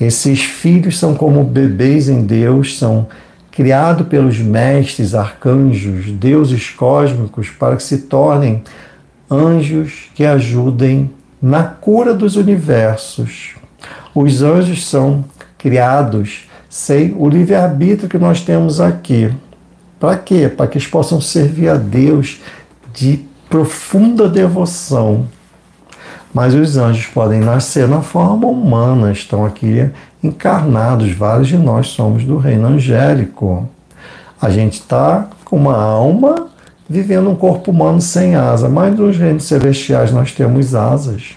Esses filhos são como bebês em Deus, são criados pelos mestres, arcanjos, deuses cósmicos, para que se tornem anjos que ajudem na cura dos universos. Os anjos são criados sem o livre-arbítrio que nós temos aqui. Para quê? Para que eles possam servir a Deus de profunda devoção. Mas os anjos podem nascer na forma humana, estão aqui encarnados, vários de nós somos do reino angélico. A gente está com uma alma vivendo um corpo humano sem asa, mas nos reinos celestiais nós temos asas.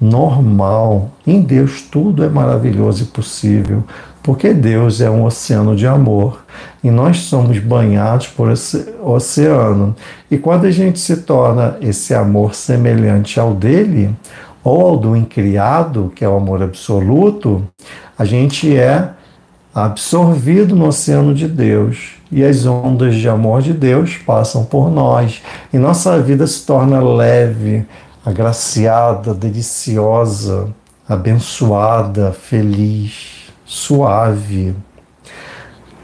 Normal. Em Deus tudo é maravilhoso e possível porque Deus é um oceano de amor e nós somos banhados por esse oceano. E quando a gente se torna esse amor semelhante ao dele, ou ao do incriado, que é o amor absoluto, a gente é absorvido no oceano de Deus. E as ondas de amor de Deus passam por nós. E nossa vida se torna leve, agraciada, deliciosa, abençoada, feliz, suave.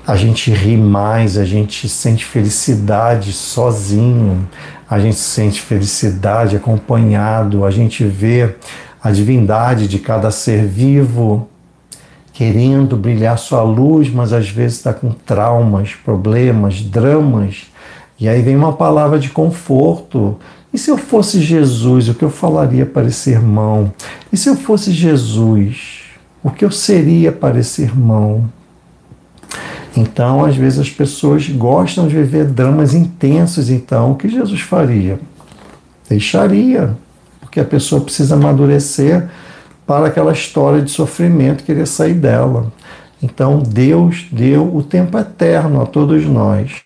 A gente ri mais, a gente sente felicidade sozinho, a gente sente felicidade acompanhado, a gente vê a divindade de cada ser vivo querendo brilhar sua luz, mas às vezes está com traumas, problemas, dramas. E aí vem uma palavra de conforto. E se eu fosse Jesus, o que eu falaria para esse irmão? E se eu fosse Jesus, o que eu seria para esse irmão? Então, às vezes as pessoas gostam de viver dramas intensos, então o que Jesus faria? Deixaria, porque a pessoa precisa amadurecer para aquela história de sofrimento, querer sair dela. Então Deus deu o tempo eterno a todos nós.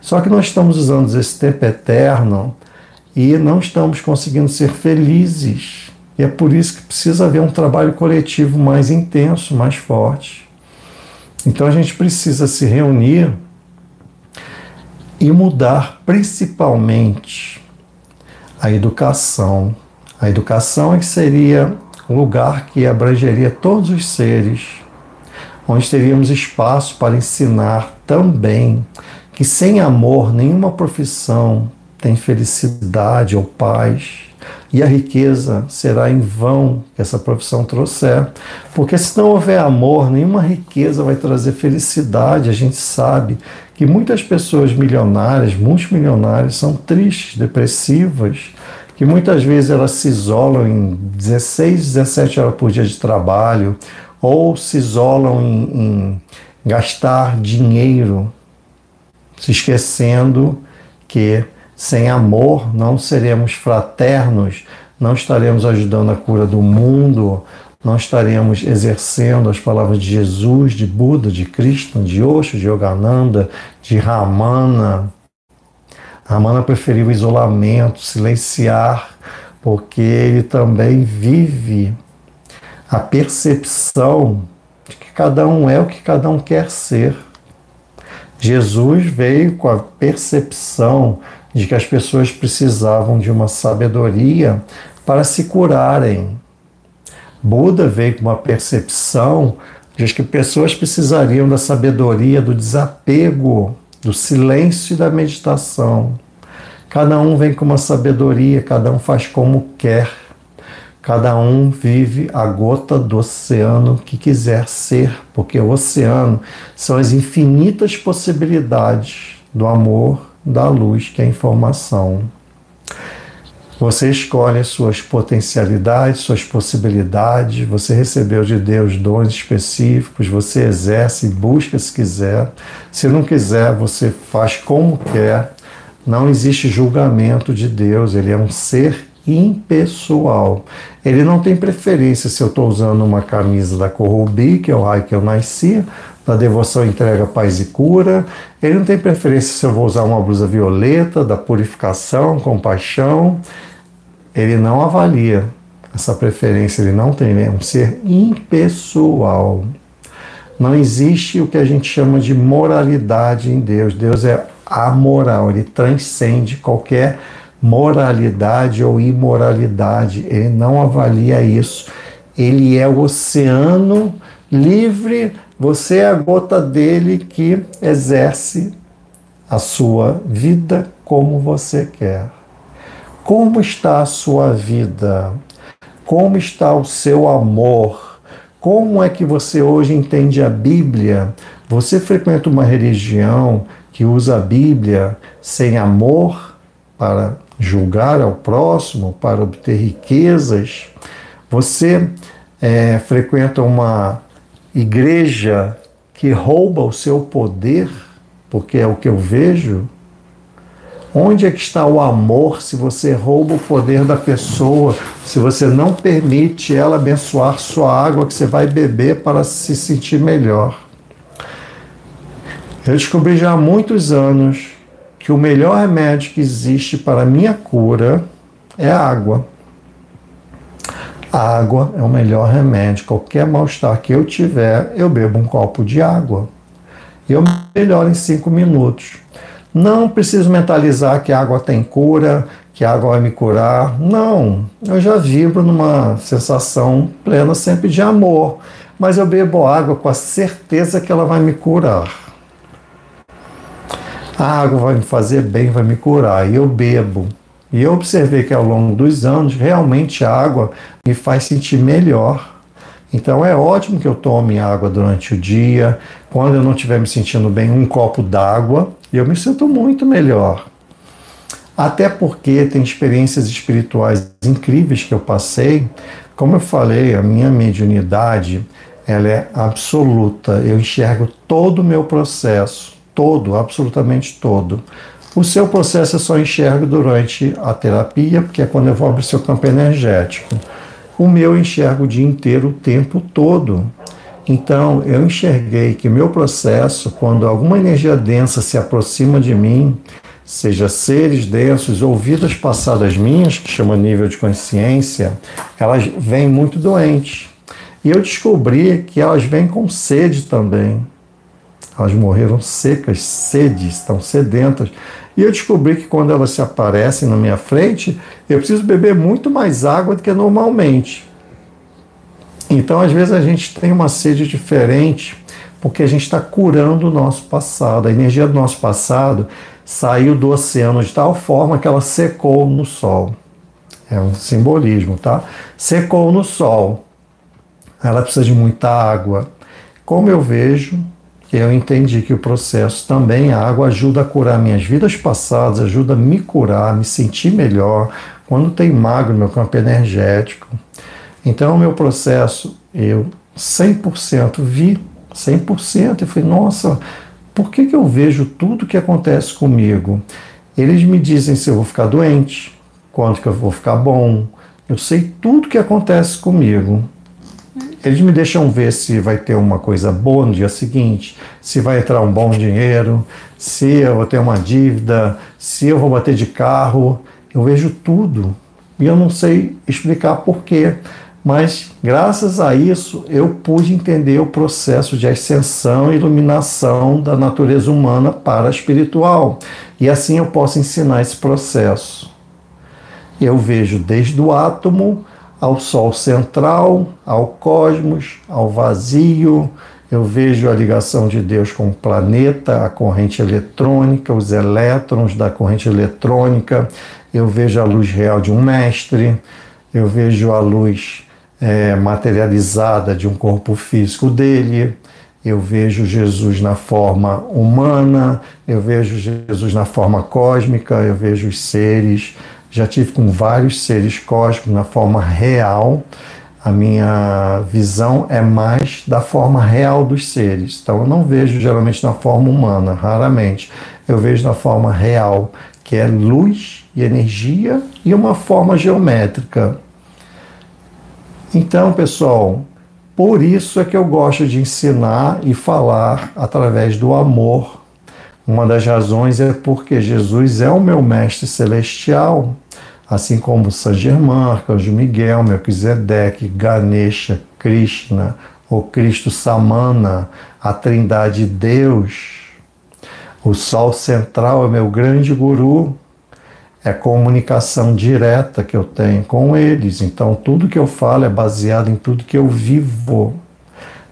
Só que nós estamos usando esse tempo eterno e não estamos conseguindo ser felizes. E é por isso que precisa haver um trabalho coletivo mais intenso, mais forte. Então a gente precisa se reunir e mudar principalmente a educação. A educação é que seria um lugar que abrangeria todos os seres, onde teríamos espaço para ensinar também que sem amor nenhuma profissão tem felicidade ou paz e a riqueza será em vão que essa profissão trouxer. Porque se não houver amor, nenhuma riqueza vai trazer felicidade. A gente sabe que muitas pessoas milionárias, multimilionárias, são tristes, depressivas, que muitas vezes elas se isolam em 16, 17 horas por dia de trabalho, ou se isolam em, em gastar dinheiro, se esquecendo que sem amor não seremos fraternos, não estaremos ajudando a cura do mundo, não estaremos exercendo as palavras de Jesus, de Buda, de Krishna, de Osho, de Yogananda, de Ramana. Ramana preferiu o isolamento, silenciar, porque ele também vive a percepção de que cada um é o que cada um quer ser. Jesus veio com a percepção de que as pessoas precisavam de uma sabedoria para se curarem. Buda veio com uma percepção de que pessoas precisariam da sabedoria, do desapego, do silêncio e da meditação. Cada um vem com uma sabedoria, cada um faz como quer. Cada um vive a gota do oceano que quiser ser, porque o oceano são as infinitas possibilidades do amor, da luz, que é a informação. Você escolhe as suas potencialidades, suas possibilidades, você recebeu de Deus dons específicos, você exerce e busca se quiser. Se não quiser, você faz como quer. Não existe julgamento de Deus, ele é um ser impessoal. Ele não tem preferência se eu estou usando uma camisa da Corrubi, que é o raio que eu nasci, da devoção, entrega, paz e cura. Ele não tem preferência se eu vou usar uma blusa violeta, da purificação, compaixão. Ele não avalia essa preferência, ele não tem, é um ser impessoal. Não existe o que a gente chama de moralidade em Deus. Deus é amoral, ele transcende qualquer moralidade ou imoralidade, ele não avalia isso. Ele é o oceano livre você é a gota dele que exerce a sua vida como você quer. Como está a sua vida? Como está o seu amor? Como é que você hoje entende a Bíblia? Você frequenta uma religião que usa a Bíblia sem amor para julgar ao próximo, para obter riquezas? Você é, frequenta uma igreja que rouba o seu poder, porque é o que eu vejo. Onde é que está o amor se você rouba o poder da pessoa, se você não permite ela abençoar sua água que você vai beber para se sentir melhor? Eu descobri já há muitos anos que o melhor remédio que existe para a minha cura é a água. A água é o melhor remédio. Qualquer mal-estar que eu tiver, eu bebo um copo de água. eu melhoro em cinco minutos. Não preciso mentalizar que a água tem cura, que a água vai me curar. Não, eu já vibro numa sensação plena sempre de amor, mas eu bebo água com a certeza que ela vai me curar. A água vai me fazer bem, vai me curar, e eu bebo. E eu observei que ao longo dos anos, realmente a água me faz sentir melhor. Então é ótimo que eu tome água durante o dia. Quando eu não estiver me sentindo bem, um copo d'água, eu me sinto muito melhor. Até porque tem experiências espirituais incríveis que eu passei. Como eu falei, a minha mediunidade ela é absoluta. Eu enxergo todo o meu processo, todo, absolutamente todo. O seu processo eu só enxergo durante a terapia, porque é quando eu vou abrir seu campo energético. O meu eu enxergo o dia inteiro, o tempo todo. Então, eu enxerguei que meu processo, quando alguma energia densa se aproxima de mim, seja seres densos ou vidas passadas minhas, que chama nível de consciência, elas vêm muito doentes. E eu descobri que elas vêm com sede também. Elas morreram secas, sedes, estão sedentas. E eu descobri que quando elas se aparecem na minha frente, eu preciso beber muito mais água do que normalmente. Então, às vezes, a gente tem uma sede diferente porque a gente está curando o nosso passado. A energia do nosso passado saiu do oceano de tal forma que ela secou no sol. É um simbolismo, tá? Secou no sol. Ela precisa de muita água. Como eu vejo, eu entendi que o processo também, a água ajuda a curar minhas vidas passadas, ajuda a me curar, me sentir melhor. Quando tem magro no meu campo energético. Então, o meu processo, eu 100% vi, 100%. Eu falei, nossa, por que, que eu vejo tudo que acontece comigo? Eles me dizem se eu vou ficar doente, quando que eu vou ficar bom. Eu sei tudo que acontece comigo. Eles me deixam ver se vai ter uma coisa boa no dia seguinte, se vai entrar um bom dinheiro, se eu vou ter uma dívida, se eu vou bater de carro. Eu vejo tudo e eu não sei explicar porquê. Mas graças a isso eu pude entender o processo de ascensão e iluminação da natureza humana para a espiritual. E assim eu posso ensinar esse processo. Eu vejo desde o átomo ao Sol central, ao cosmos, ao vazio. Eu vejo a ligação de Deus com o planeta, a corrente eletrônica, os elétrons da corrente eletrônica. Eu vejo a luz real de um mestre. Eu vejo a luz é, materializada de um corpo físico dele. Eu vejo Jesus na forma humana, eu vejo Jesus na forma cósmica, eu vejo os seres já tive com vários seres cósmicos na forma real. A minha visão é mais da forma real dos seres. Então eu não vejo geralmente na forma humana, raramente. Eu vejo na forma real, que é luz e energia e uma forma geométrica. Então, pessoal, por isso é que eu gosto de ensinar e falar através do amor. Uma das razões é porque Jesus é o meu mestre celestial assim como San Germain, Arcanjo Miguel, Melquisedeque, Ganesha, Krishna, o Cristo Samana, a Trindade Deus. O Sol Central é meu grande guru, é comunicação direta que eu tenho com eles. Então, tudo que eu falo é baseado em tudo que eu vivo.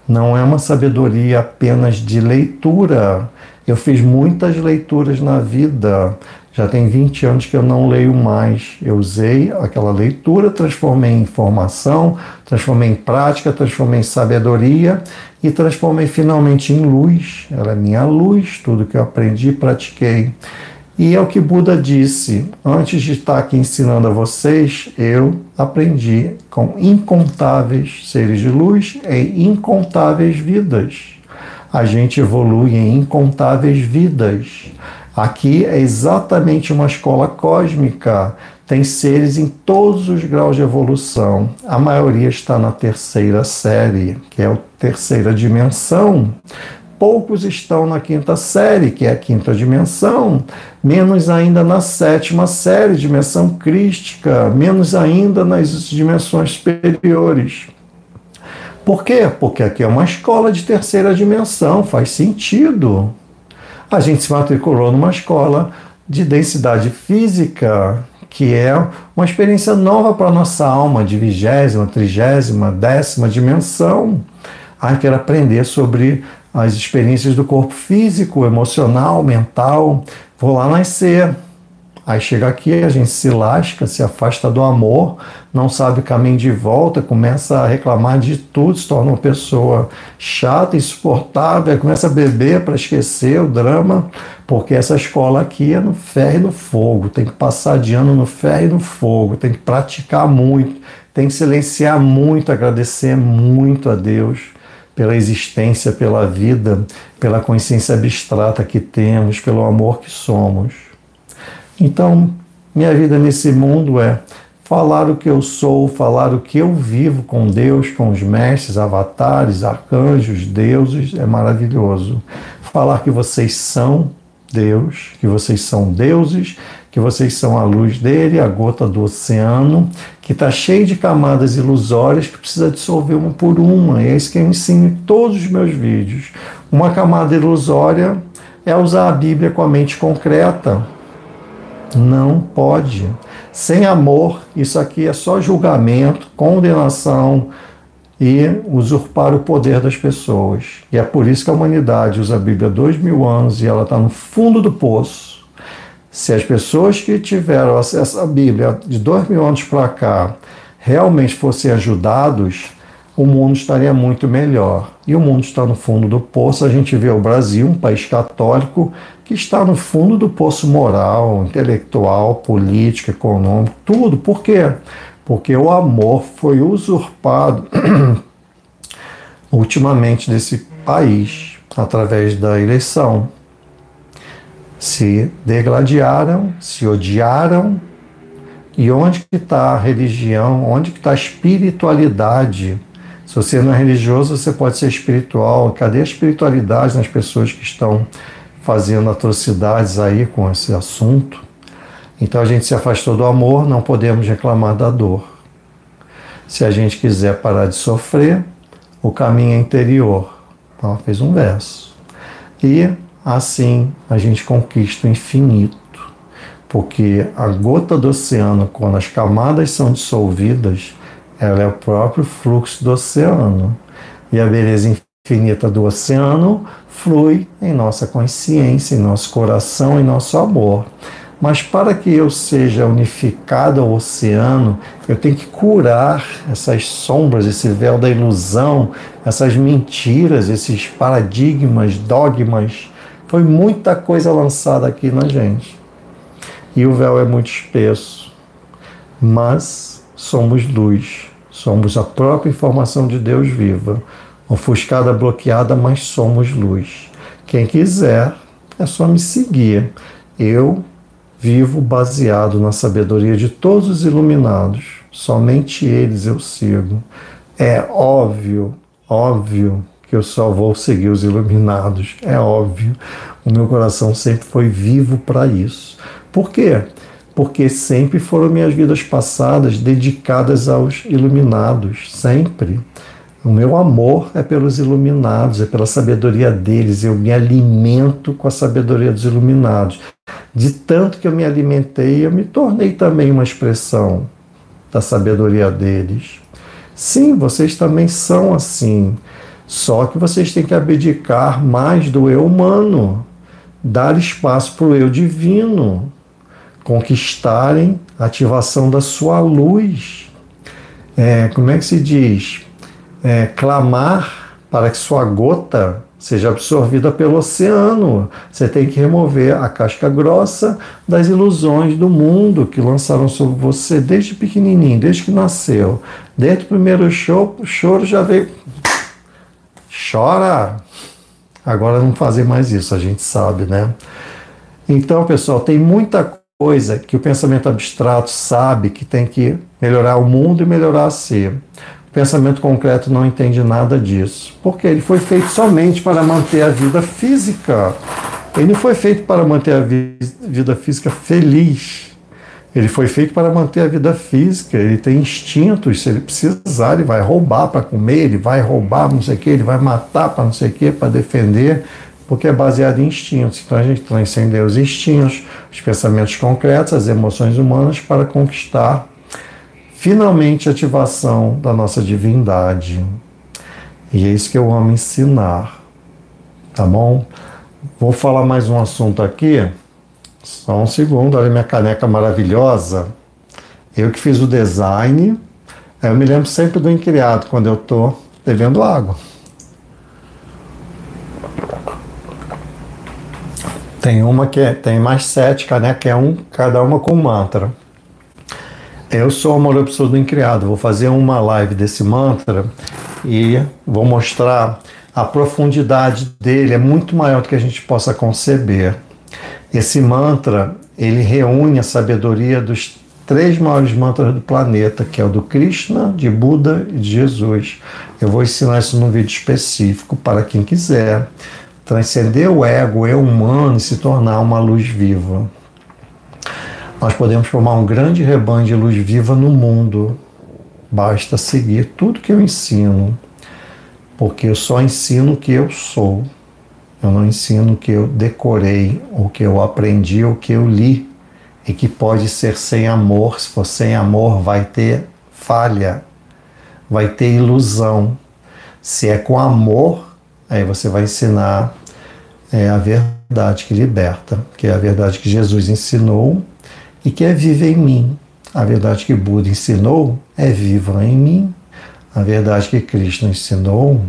Não é uma sabedoria apenas de leitura. Eu fiz muitas leituras na vida. Já tem 20 anos que eu não leio mais. Eu usei aquela leitura, transformei em informação, transformei em prática, transformei em sabedoria e transformei finalmente em luz. Ela é minha luz, tudo que eu aprendi pratiquei. E é o que Buda disse: antes de estar aqui ensinando a vocês, eu aprendi com incontáveis seres de luz em incontáveis vidas. A gente evolui em incontáveis vidas. Aqui é exatamente uma escola cósmica. Tem seres em todos os graus de evolução. A maioria está na terceira série, que é a terceira dimensão. Poucos estão na quinta série, que é a quinta dimensão, menos ainda na sétima série, dimensão crística, menos ainda nas dimensões superiores. Por quê? Porque aqui é uma escola de terceira dimensão, faz sentido. A gente se matriculou numa escola de densidade física, que é uma experiência nova para a nossa alma, de vigésima, trigésima, décima dimensão. Ah, quero aprender sobre as experiências do corpo físico, emocional, mental. Vou lá nascer. Aí chega aqui, a gente se lasca, se afasta do amor, não sabe o caminho de volta, começa a reclamar de tudo, se torna uma pessoa chata, insuportável, começa a beber para esquecer o drama, porque essa escola aqui é no ferro e no fogo, tem que passar de ano no ferro e no fogo, tem que praticar muito, tem que silenciar muito, agradecer muito a Deus pela existência, pela vida, pela consciência abstrata que temos, pelo amor que somos. Então, minha vida nesse mundo é falar o que eu sou, falar o que eu vivo com Deus, com os mestres, avatares, arcanjos, deuses, é maravilhoso. Falar que vocês são Deus, que vocês são deuses, que vocês são a luz dele, a gota do oceano, que está cheio de camadas ilusórias que precisa dissolver uma por uma. E é isso que eu ensino em todos os meus vídeos. Uma camada ilusória é usar a Bíblia com a mente concreta, não pode. Sem amor, isso aqui é só julgamento, condenação e usurpar o poder das pessoas. E é por isso que a humanidade usa a Bíblia há dois mil anos e ela está no fundo do poço. Se as pessoas que tiveram acesso à Bíblia de dois mil anos para cá realmente fossem ajudados, o mundo estaria muito melhor. E o mundo está no fundo do poço. A gente vê o Brasil, um país católico, que está no fundo do poço moral, intelectual, político, econômico, tudo. Por quê? Porque o amor foi usurpado ultimamente desse país através da eleição. Se degladiaram, se odiaram. E onde que está a religião? Onde que está a espiritualidade? Se você não é religioso, você pode ser espiritual. Cadê a espiritualidade nas pessoas que estão fazendo atrocidades aí com esse assunto? Então a gente se afastou do amor, não podemos reclamar da dor. Se a gente quiser parar de sofrer, o caminho é interior. Ela fez um verso. E assim a gente conquista o infinito. Porque a gota do oceano, quando as camadas são dissolvidas, ela é o próprio fluxo do oceano. E a beleza infinita do oceano flui em nossa consciência, em nosso coração, em nosso amor. Mas para que eu seja unificado ao oceano, eu tenho que curar essas sombras, esse véu da ilusão, essas mentiras, esses paradigmas, dogmas. Foi muita coisa lançada aqui na gente. E o véu é muito espesso. Mas somos luz, somos a própria informação de Deus viva, ofuscada, bloqueada, mas somos luz. Quem quiser, é só me seguir. Eu vivo baseado na sabedoria de todos os iluminados, somente eles eu sigo. É óbvio, óbvio que eu só vou seguir os iluminados, é óbvio. O meu coração sempre foi vivo para isso. Por quê? Porque sempre foram minhas vidas passadas dedicadas aos iluminados, sempre. O meu amor é pelos iluminados, é pela sabedoria deles, eu me alimento com a sabedoria dos iluminados. De tanto que eu me alimentei, eu me tornei também uma expressão da sabedoria deles. Sim, vocês também são assim. Só que vocês têm que abdicar mais do eu humano, dar espaço para o eu divino conquistarem a ativação da sua luz. É, como é que se diz? É, clamar para que sua gota seja absorvida pelo oceano. Você tem que remover a casca grossa das ilusões do mundo que lançaram sobre você desde pequenininho, desde que nasceu. Desde o primeiro choro, choro já veio. Chora! Agora não fazer mais isso, a gente sabe, né? Então, pessoal, tem muita coisa que o pensamento abstrato sabe que tem que melhorar o mundo e melhorar a si. O pensamento concreto não entende nada disso, porque ele foi feito somente para manter a vida física. Ele não foi feito para manter a vida física feliz. Ele foi feito para manter a vida física, ele tem instintos, se ele precisar, ele vai roubar para comer, ele vai roubar não sei o que, ele vai matar para não sei o que, para defender, porque é baseado em instintos. Então a gente transcende os instintos, os pensamentos concretos, as emoções humanas para conquistar finalmente a ativação da nossa divindade. E é isso que eu amo ensinar. Tá bom? Vou falar mais um assunto aqui. Só um segundo, olha minha caneca maravilhosa. Eu que fiz o design. Eu me lembro sempre do incriado quando eu estou bebendo água. Tem uma que é, tem mais sete canecas, é um, cada uma com mantra. Eu sou o amor absoluto do incriado. Vou fazer uma live desse mantra e vou mostrar a profundidade dele é muito maior do que a gente possa conceber. Esse mantra, ele reúne a sabedoria dos três maiores mantras do planeta, que é o do Krishna, de Buda e de Jesus. Eu vou ensinar isso num vídeo específico para quem quiser transcender o ego, o eu humano e se tornar uma luz viva. Nós podemos formar um grande rebanho de luz viva no mundo. Basta seguir tudo que eu ensino porque eu só ensino o que eu sou. Eu não ensino o que eu decorei, o que eu aprendi, o que eu li. E que pode ser sem amor. Se for sem amor, vai ter falha, vai ter ilusão. Se é com amor, aí você vai ensinar é, a verdade que liberta, que é a verdade que Jesus ensinou e que é viva em mim. A verdade que Buda ensinou é viva em mim a verdade que Cristo ensinou,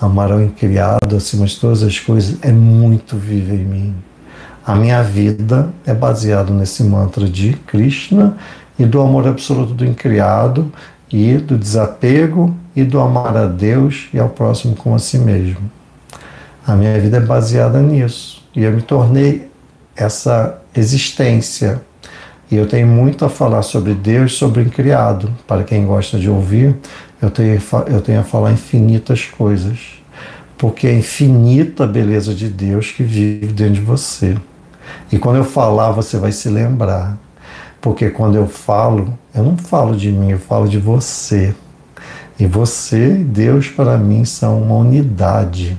amar ao incriado acima de todas as coisas, é muito viva em mim. A minha vida é baseada nesse mantra de Krishna e do amor absoluto do incriado e do desapego e do amar a Deus e ao próximo como a si mesmo. A minha vida é baseada nisso e eu me tornei essa existência. E eu tenho muito a falar sobre Deus, sobre o incriado. Para quem gosta de ouvir, eu tenho, eu tenho a falar infinitas coisas, porque é infinita a beleza de Deus que vive dentro de você. E quando eu falar, você vai se lembrar. Porque quando eu falo, eu não falo de mim, eu falo de você. E você Deus, para mim, são uma unidade.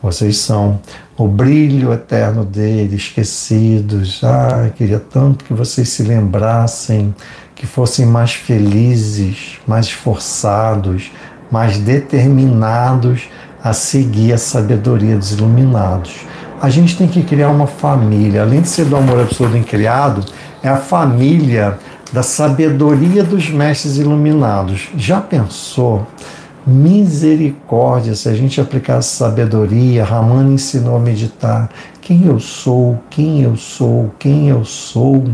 Vocês são o brilho eterno dele, esquecidos. Ah, queria tanto que vocês se lembrassem que fossem mais felizes, mais esforçados, mais determinados a seguir a sabedoria dos iluminados. A gente tem que criar uma família, além de ser do amor absoluto em criado, é a família da sabedoria dos mestres iluminados. Já pensou? Misericórdia, se a gente aplicar sabedoria, Ramana ensinou a meditar. Quem eu sou, quem eu sou, quem eu sou.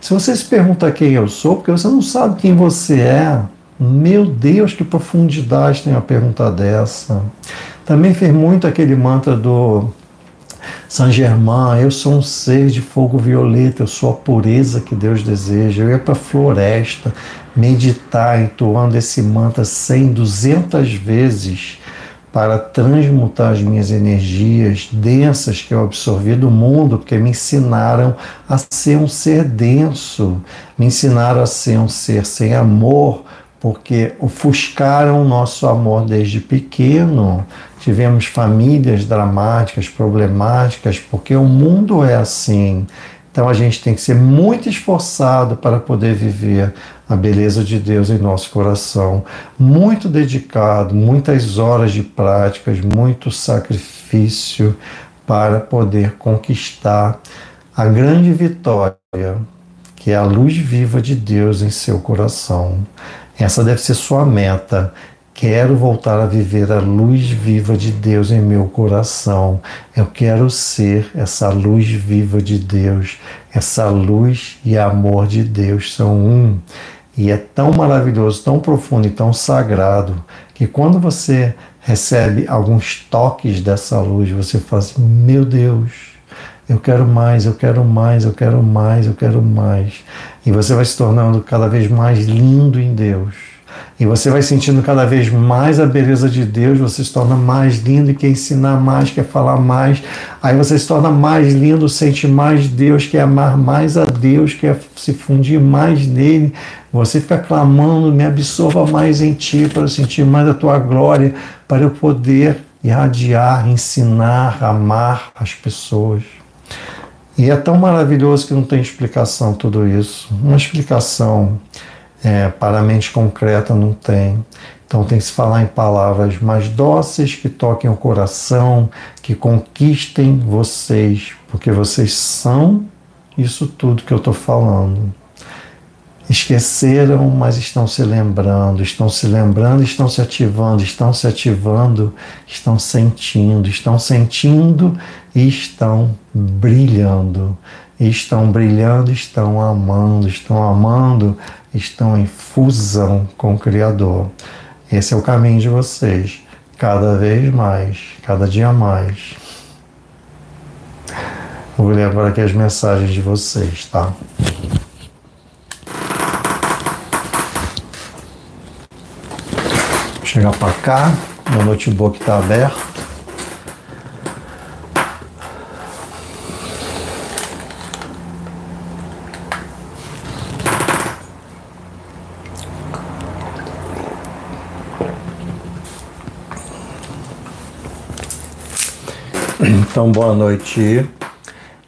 Se você se pergunta quem eu sou, porque você não sabe quem você é, meu Deus, que profundidade tem uma pergunta dessa. Também fez muito aquele mantra do Saint Germain, eu sou um ser de fogo violeta, eu sou a pureza que Deus deseja. Eu ia para a floresta meditar entoando esse mantra 100, 200 vezes para transmutar as minhas energias densas que eu absorvi do mundo, porque me ensinaram a ser um ser denso, me ensinaram a ser um ser sem amor, porque ofuscaram o nosso amor desde pequeno. Tivemos famílias dramáticas, problemáticas, porque o mundo é assim. Então a gente tem que ser muito esforçado para poder viver a beleza de Deus em nosso coração. Muito dedicado, muitas horas de práticas, muito sacrifício para poder conquistar a grande vitória, que é a luz viva de Deus em seu coração. Essa deve ser sua meta. Quero voltar a viver a luz viva de Deus em meu coração. Eu quero ser essa luz viva de Deus. Essa luz e amor de Deus são um. E é tão maravilhoso, tão profundo e tão sagrado que quando você recebe alguns toques dessa luz, você fala assim: Meu Deus, eu quero mais, eu quero mais, eu quero mais, eu quero mais. E você vai se tornando cada vez mais lindo em Deus E você vai sentindo cada vez mais a beleza de Deus, você se torna mais lindo e quer ensinar mais, quer falar mais. Aí você se torna mais lindo, sente mais Deus, quer amar mais a Deus, quer se fundir mais nele. Você fica clamando, me absorva mais em ti, para eu sentir mais a tua glória, para eu poder irradiar, ensinar, amar as pessoas. E é tão maravilhoso que não tem explicação tudo isso. Uma explicação é, para a mente concreta não tem. Então tem que se falar em palavras mais dóceis que toquem o coração, que conquistem vocês, porque vocês são isso tudo que eu estou falando. Esqueceram, mas estão se lembrando, estão se lembrando, estão se ativando, estão se ativando, estão sentindo, estão sentindo e estão brilhando. Estão brilhando, estão amando, estão amando, estão em fusão com o Criador. Esse é o caminho de vocês, cada vez mais, cada dia mais. Vou ler agora aqui as mensagens de vocês, tá? Chegar para cá, meu notebook está aberto. Então, boa noite,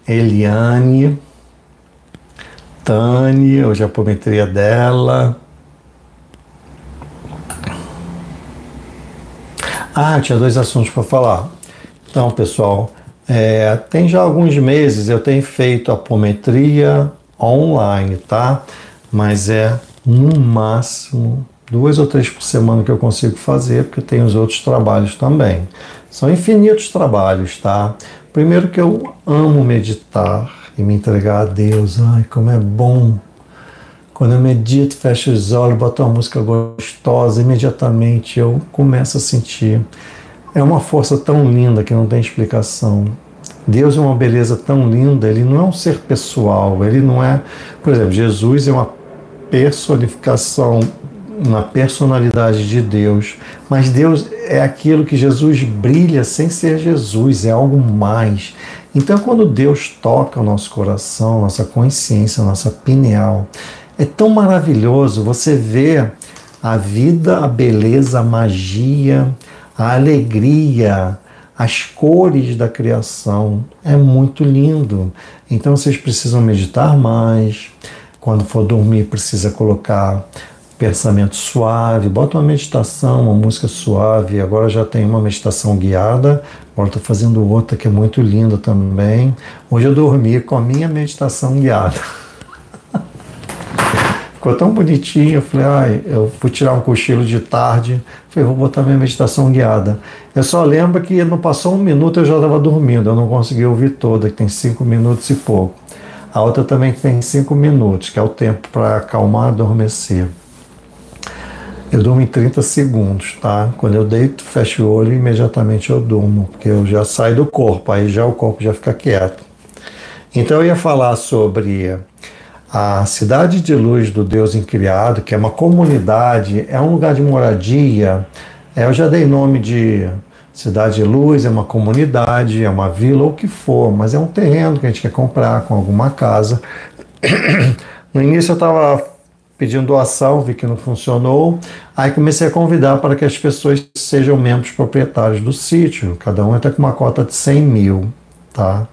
Eliane, Tânia, hoje a apometria dela. Ah, tinha dois assuntos para falar. Então, pessoal, é, tem já alguns meses eu tenho feito apometria online, tá? Mas é no máximo duas ou três por semana que eu consigo fazer, porque tem os outros trabalhos também. São infinitos trabalhos, tá? Primeiro que eu amo meditar e me entregar a Deus. Ai, como é bom. Quando eu medito, fecho os olhos, boto uma música gostosa, imediatamente eu começo a sentir. É uma força tão linda que não tem explicação. Deus é uma beleza tão linda, ele não é um ser pessoal, ele não é, por exemplo, Jesus é uma personificação na personalidade de Deus, mas Deus é aquilo que Jesus brilha sem ser Jesus, é algo mais. Então, quando Deus toca o nosso coração, nossa consciência, nossa pineal, é tão maravilhoso você ver a vida, a beleza, a magia, a alegria, as cores da criação. É muito lindo. Então, vocês precisam meditar mais. Quando for dormir, precisa colocar pensamento suave, bota uma meditação, uma música suave. Agora já tem uma meditação guiada, agora estou fazendo outra que é muito linda também. Hoje eu dormi com a minha meditação guiada. Ficou tão bonitinho, eu falei, ai, eu fui tirar um cochilo de tarde, falei, vou botar minha meditação guiada. Eu só lembro que não passou um minuto eu já estava dormindo, eu não consegui ouvir toda, que tem cinco minutos e pouco. A outra também tem cinco minutos, que é o tempo para acalmar, adormecer. Eu durmo em 30 segundos, tá? Quando eu deito, fecho o olho, imediatamente eu durmo, porque eu já saio do corpo, aí já o corpo já fica quieto. Então eu ia falar sobre a cidade de luz do Deus Incriado, que é uma comunidade, é um lugar de moradia. É, eu já dei nome de cidade de luz, é uma comunidade, é uma vila ou o que for, mas é um terreno que a gente quer comprar com alguma casa. No início eu estava pedindo doação, vi que não funcionou. Aí comecei a convidar para que as pessoas sejam membros proprietários do sítio. Cada um está com uma cota de 100 mil, tá?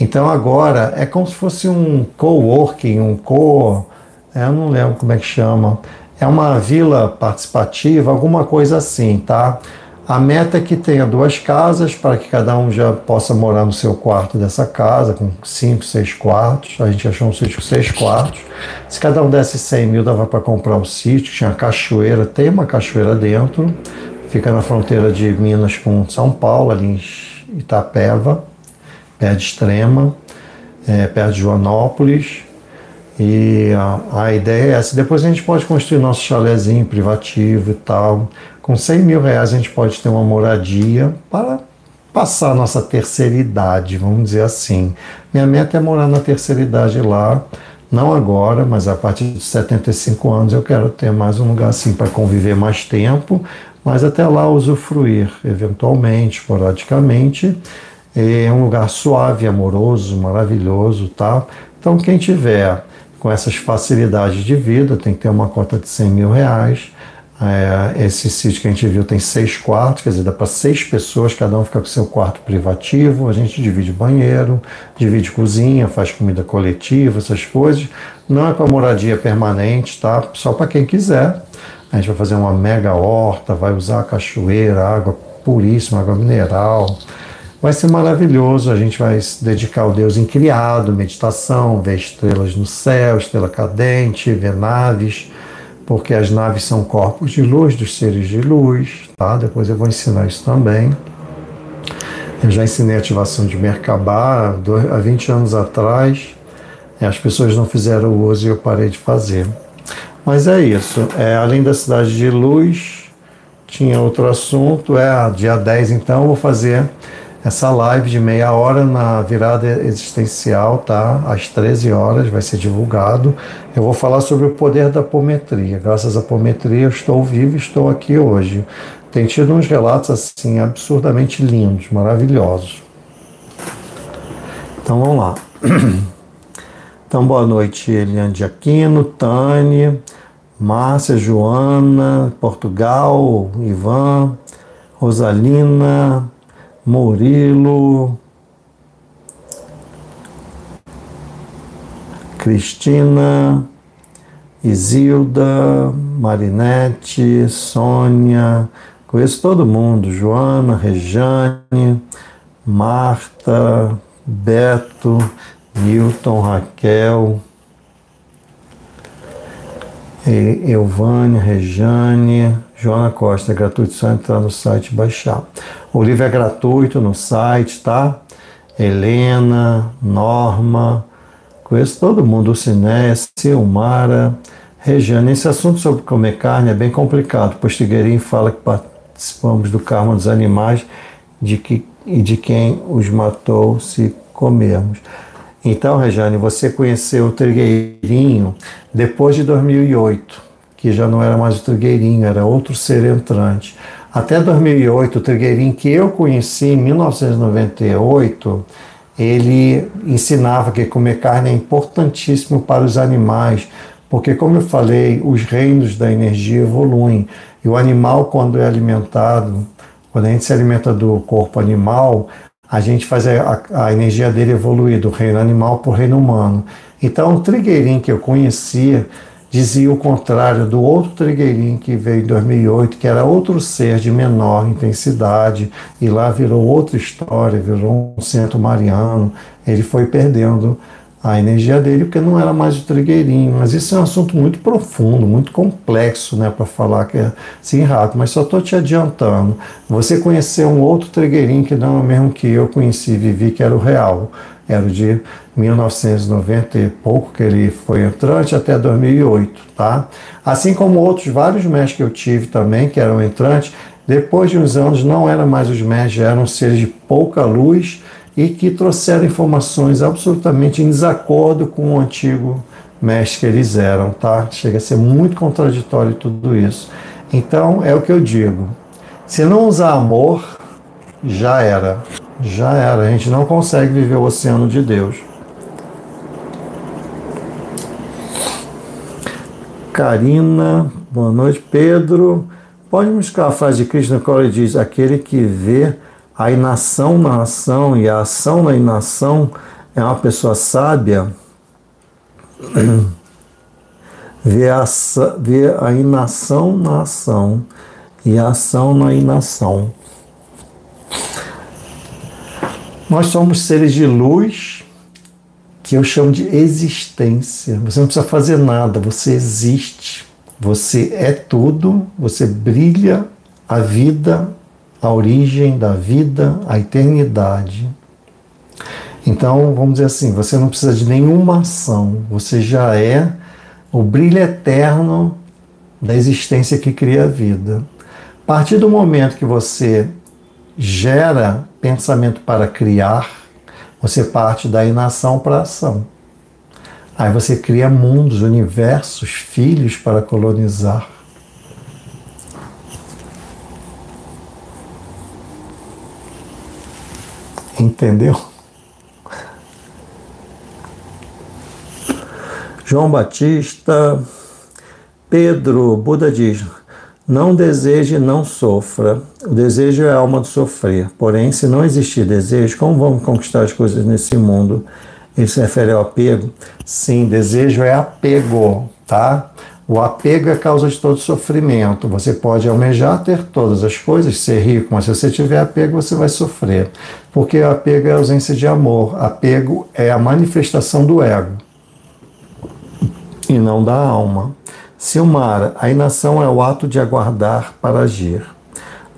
Então agora é como se fosse um coworking, um co... É, eu não lembro como é que chama. É uma vila participativa, alguma coisa assim, tá? A meta é que tenha duas casas para que cada um já possa morar no seu quarto dessa casa, com cinco, seis quartos. A gente achou um sítio com seis quartos. Se cada um desse 100 mil, dava para comprar um sítio. Tinha cachoeira, tem uma cachoeira dentro. Fica na fronteira de Minas com São Paulo, ali em Itapeva, perto de Extrema, é, perto de Joanópolis. E a, a, ideia é essa. Depois a gente pode construir nosso chalezinho privativo e tal. Com 100 mil reais a gente pode ter uma moradia para passar a nossa terceira idade, vamos dizer assim. Minha meta é morar na terceira idade lá, Não agora, mas a partir de 75 anos eu quero ter mais um lugar assim para conviver mais tempo, mas até lá usufruir, eventualmente, esporadicamente. É um lugar suave, amoroso, maravilhoso, tá? Então, quem tiver com essas facilidades de vida tem que ter uma cota de 100 mil reais é, esse sítio que a gente viu tem seis quartos, quer dizer, dá para seis pessoas, cada um fica com seu quarto privativo. A gente divide banheiro, divide cozinha, faz comida coletiva, essas coisas. Não é para moradia permanente, tá? Só para quem quiser. A gente vai fazer uma mega horta, vai usar cachoeira, água puríssima, água mineral. Vai ser maravilhoso. A gente vai se dedicar ao Deus incriado, meditação, ver estrelas no céu, estrela cadente, ver naves porque as naves são corpos de luz dos seres de luz, tá? Depois eu vou ensinar isso também. Eu já ensinei ativação de Merkabah há 20 anos atrás. As pessoas não fizeram o uso e eu parei de fazer. Mas é isso. É, além da cidade de luz, tinha outro assunto. É, dia 10 então, eu vou fazer essa live de meia hora na virada existencial, tá? Às 13 horas vai ser divulgado. Eu vou falar sobre o poder da apometria. Graças à apometria eu estou vivo, estou aqui hoje. Tem tido uns relatos assim absurdamente lindos, maravilhosos. Então vamos lá. Então boa noite, Eliane de Aquino, Tânia, Márcia, Joana, Portugal, Ivan, Rosalina, Murilo, Cristina, Isilda, Marinete, Sônia, conheço todo mundo, Joana, Rejane, Marta, Beto, Newton, Raquel, Elvânia, Rejane, Joana Costa, é gratuito, só entrar no site e baixar. O livro é gratuito no site, tá? Helena, Norma, conheço todo mundo, o Ciné, Silmara, Regiane. Esse assunto sobre comer carne é bem complicado, pois Tigueirinho fala que participamos do karma dos animais de que, e de quem os matou se comermos. Então, Regiane, você conheceu o Trigueirinho depois de 2008, que já não era mais o Trigueirinho, era outro ser entrante. Até 2008, o Trigueirinho que eu conheci em 1998, ele ensinava que comer carne é importantíssimo para os animais, porque, como eu falei, os reinos da energia evoluem. E o animal, quando é alimentado, quando a gente se alimenta do corpo animal, a gente faz a, a energia dele evoluir do reino animal para o reino humano. Então, o Trigueirinho que eu conhecia dizia o contrário do outro Trigueirinho que veio em 2008, que era outro ser de menor intensidade, e lá virou outra história, virou um centro mariano. Ele foi perdendo a energia dele porque não era mais o Trigueirinho. Mas isso é um assunto muito profundo, muito complexo né, para falar que é assim rápido, mas só estou te adiantando. Você conheceu um outro Trigueirinho que não é o mesmo que eu conheci, vivi, que era o real era de 1990 e pouco que ele foi entrante até 2008, tá? Assim como outros vários mestres que eu tive também, que eram entrantes, depois de uns anos não eram mais os mestres, eram seres de pouca luz e que trouxeram informações absolutamente em desacordo com o antigo mestre que eles eram, tá? Chega a ser muito contraditório tudo isso. Então, é o que eu digo. Se não usar amor, já era já era. A gente não consegue viver o oceano de Deus. Karina, boa noite. Pedro, pode buscar a frase de Krishna qual ele diz: aquele que vê a inação na ação e a ação na inação é uma pessoa sábia. Vê a, vê a inação na ação e a ação na inação. Nós somos seres de luz que eu chamo de existência. Você não precisa fazer nada, você existe. Você é tudo, você brilha a vida, a origem da vida, a eternidade. Então, vamos dizer assim, você não precisa de nenhuma ação, você já é o brilho eterno da existência que cria a vida. A partir do momento que você gera pensamento para criar, você parte da inação para a ação. Aí você cria mundos, universos, filhos para colonizar. Entendeu? João Batista, Pedro, Buda diz: não deseje, não sofra. O desejo é a alma do sofrer. Porém, se não existir desejo, como vamos conquistar as coisas nesse mundo? Ele se refere ao apego? Sim, desejo é apego, tá? O apego é a causa de todo sofrimento. Você pode almejar ter todas as coisas, ser rico, mas se você tiver apego, você vai sofrer. Porque apego é ausência de amor. Apego é a manifestação do ego e não da alma. Silmara, a inação é o ato de aguardar para agir.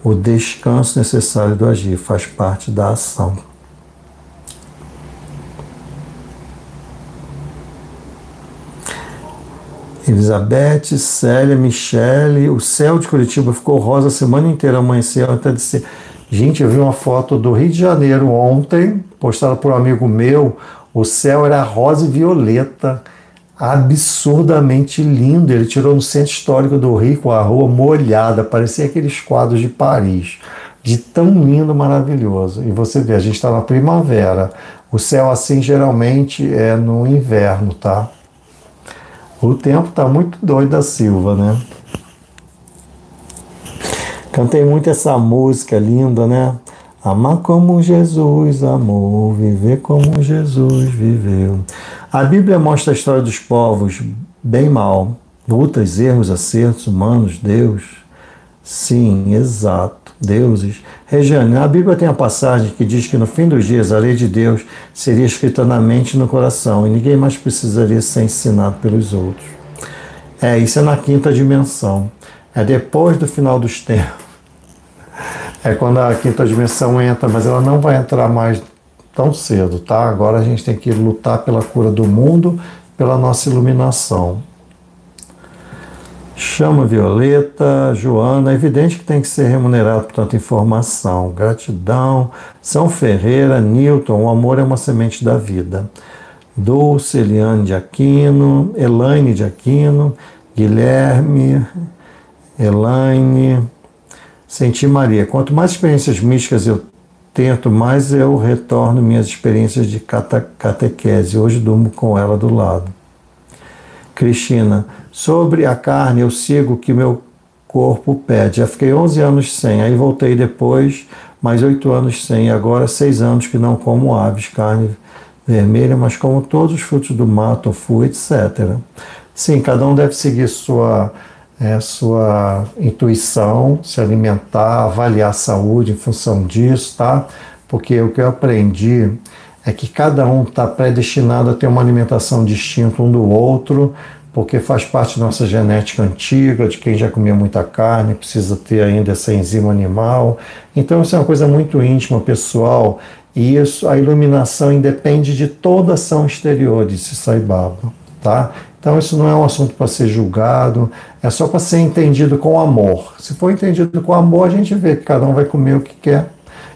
O descanso necessário do agir faz parte da ação. Elizabeth, Célia, Michele, o céu de Curitiba ficou rosa a semana inteira, amanheceu até de. Gente, eu vi uma foto do Rio de Janeiro ontem, postada por um amigo meu. O céu era rosa e violeta absurdamente lindo. Ele tirou no centro histórico do Rio, com a rua molhada, parecia aqueles quadros de Paris, de tão lindo, maravilhoso. E você vê, a gente está na primavera. O céu assim geralmente é no inverno, tá? O tempo tá muito doido da Silva, né? Cantei muito essa música linda, né? Amar como Jesus amou, viver como Jesus viveu. A Bíblia mostra a história dos povos bem mal, lutas, erros, acertos humanos, Deus. Sim, exato, deuses. Regiane, a Bíblia tem a passagem que diz que no fim dos dias a lei de Deus seria escrita na mente e no coração e ninguém mais precisaria ser ensinado pelos outros. É, isso é na quinta dimensão. É depois do final dos tempos é quando a quinta dimensão entra, mas ela não vai entrar mais tão cedo, tá? Agora a gente tem que lutar pela cura do mundo, pela nossa iluminação. Chama Violeta, Joana, é evidente que tem que ser remunerado por tanta informação. Gratidão. São Ferreira, Newton, o amor é uma semente da vida. Dulce, Eliane de Aquino, Elaine de Aquino, Guilherme, Elaine, Senti Maria. Quanto mais experiências místicas eu tento, mais eu retorno minhas experiências de catequese. Hoje durmo com ela do lado. Cristina, sobre a carne eu sigo o que meu corpo pede. Já fiquei 11 anos sem, aí voltei depois, mais 8 anos sem, agora 6 anos que não como aves, carne vermelha, mas como todos os frutos do mato, tofu, etc. Sim, cada um deve seguir sua é, sua intuição, se alimentar, avaliar a saúde em função disso, tá? Porque o que eu aprendi é que cada um está predestinado a ter uma alimentação distinta um do outro, porque faz parte da nossa genética antiga, de quem já comia muita carne, precisa ter ainda essa enzima animal. Então isso é uma coisa muito íntima, pessoal, e isso, a iluminação independe de toda ação exterior, disse Sai Baba, tá? Então, isso não é um assunto para ser julgado, é só para ser entendido com amor. Se for entendido com amor, a gente vê que cada um vai comer o que quer.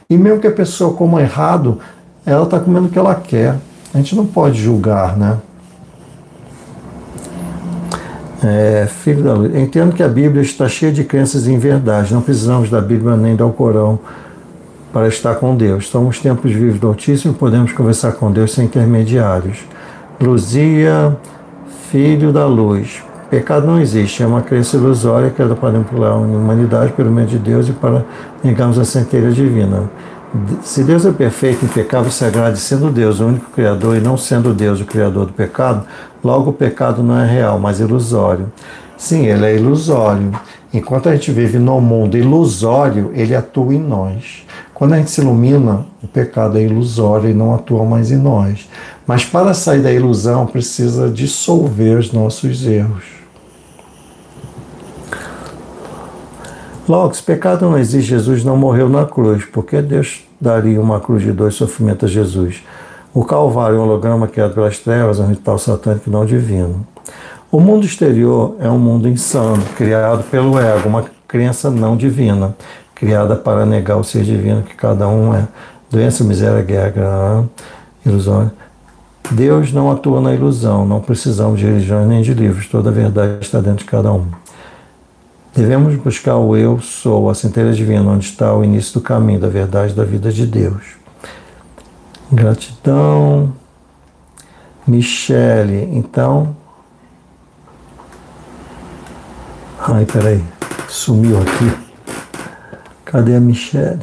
E mesmo que a pessoa coma errado, ela está comendo o que ela quer. A gente não pode julgar, né? É, filho da luz. Entendo que a Bíblia está cheia de crenças em verdade. Não precisamos da Bíblia nem do Alcorão para estar com Deus. Somos tempos vivos do Altíssimo e podemos conversar com Deus sem intermediários. Luzia filho da luz. Pecado não existe, é uma crença ilusória que para manipular a humanidade pelo meio de Deus e para negarmos a centelha divina. Se Deus é perfeito, impecável sagrado, sendo Deus o único Criador e não sendo Deus o Criador do pecado, logo o pecado não é real, mas ilusório. Sim, ele é ilusório. Enquanto a gente vive no mundo ilusório, ele atua em nós. Quando a gente se ilumina, o pecado é ilusório e não atua mais em nós. Mas para sair da ilusão, precisa dissolver os nossos erros. Logo, se pecado não existe, Jesus não morreu na cruz. Por que Deus daria uma cruz de dois sofrimentos a Jesus? O Calvário é um holograma criado pelas trevas, um ritual satânico não divino. O mundo exterior é um mundo insano, criado pelo ego, uma crença não divina, criada para negar o ser divino que cada um é. Doença, miséria, guerra, ilusório Deus não atua na ilusão, não precisamos de religiões nem de livros, toda a verdade está dentro de cada um. Devemos buscar o eu sou, a centelha divina, onde está o início do caminho, da verdade da vida de Deus. Gratidão. Michele, então. Ai, peraí, sumiu aqui. Cadê a Michele?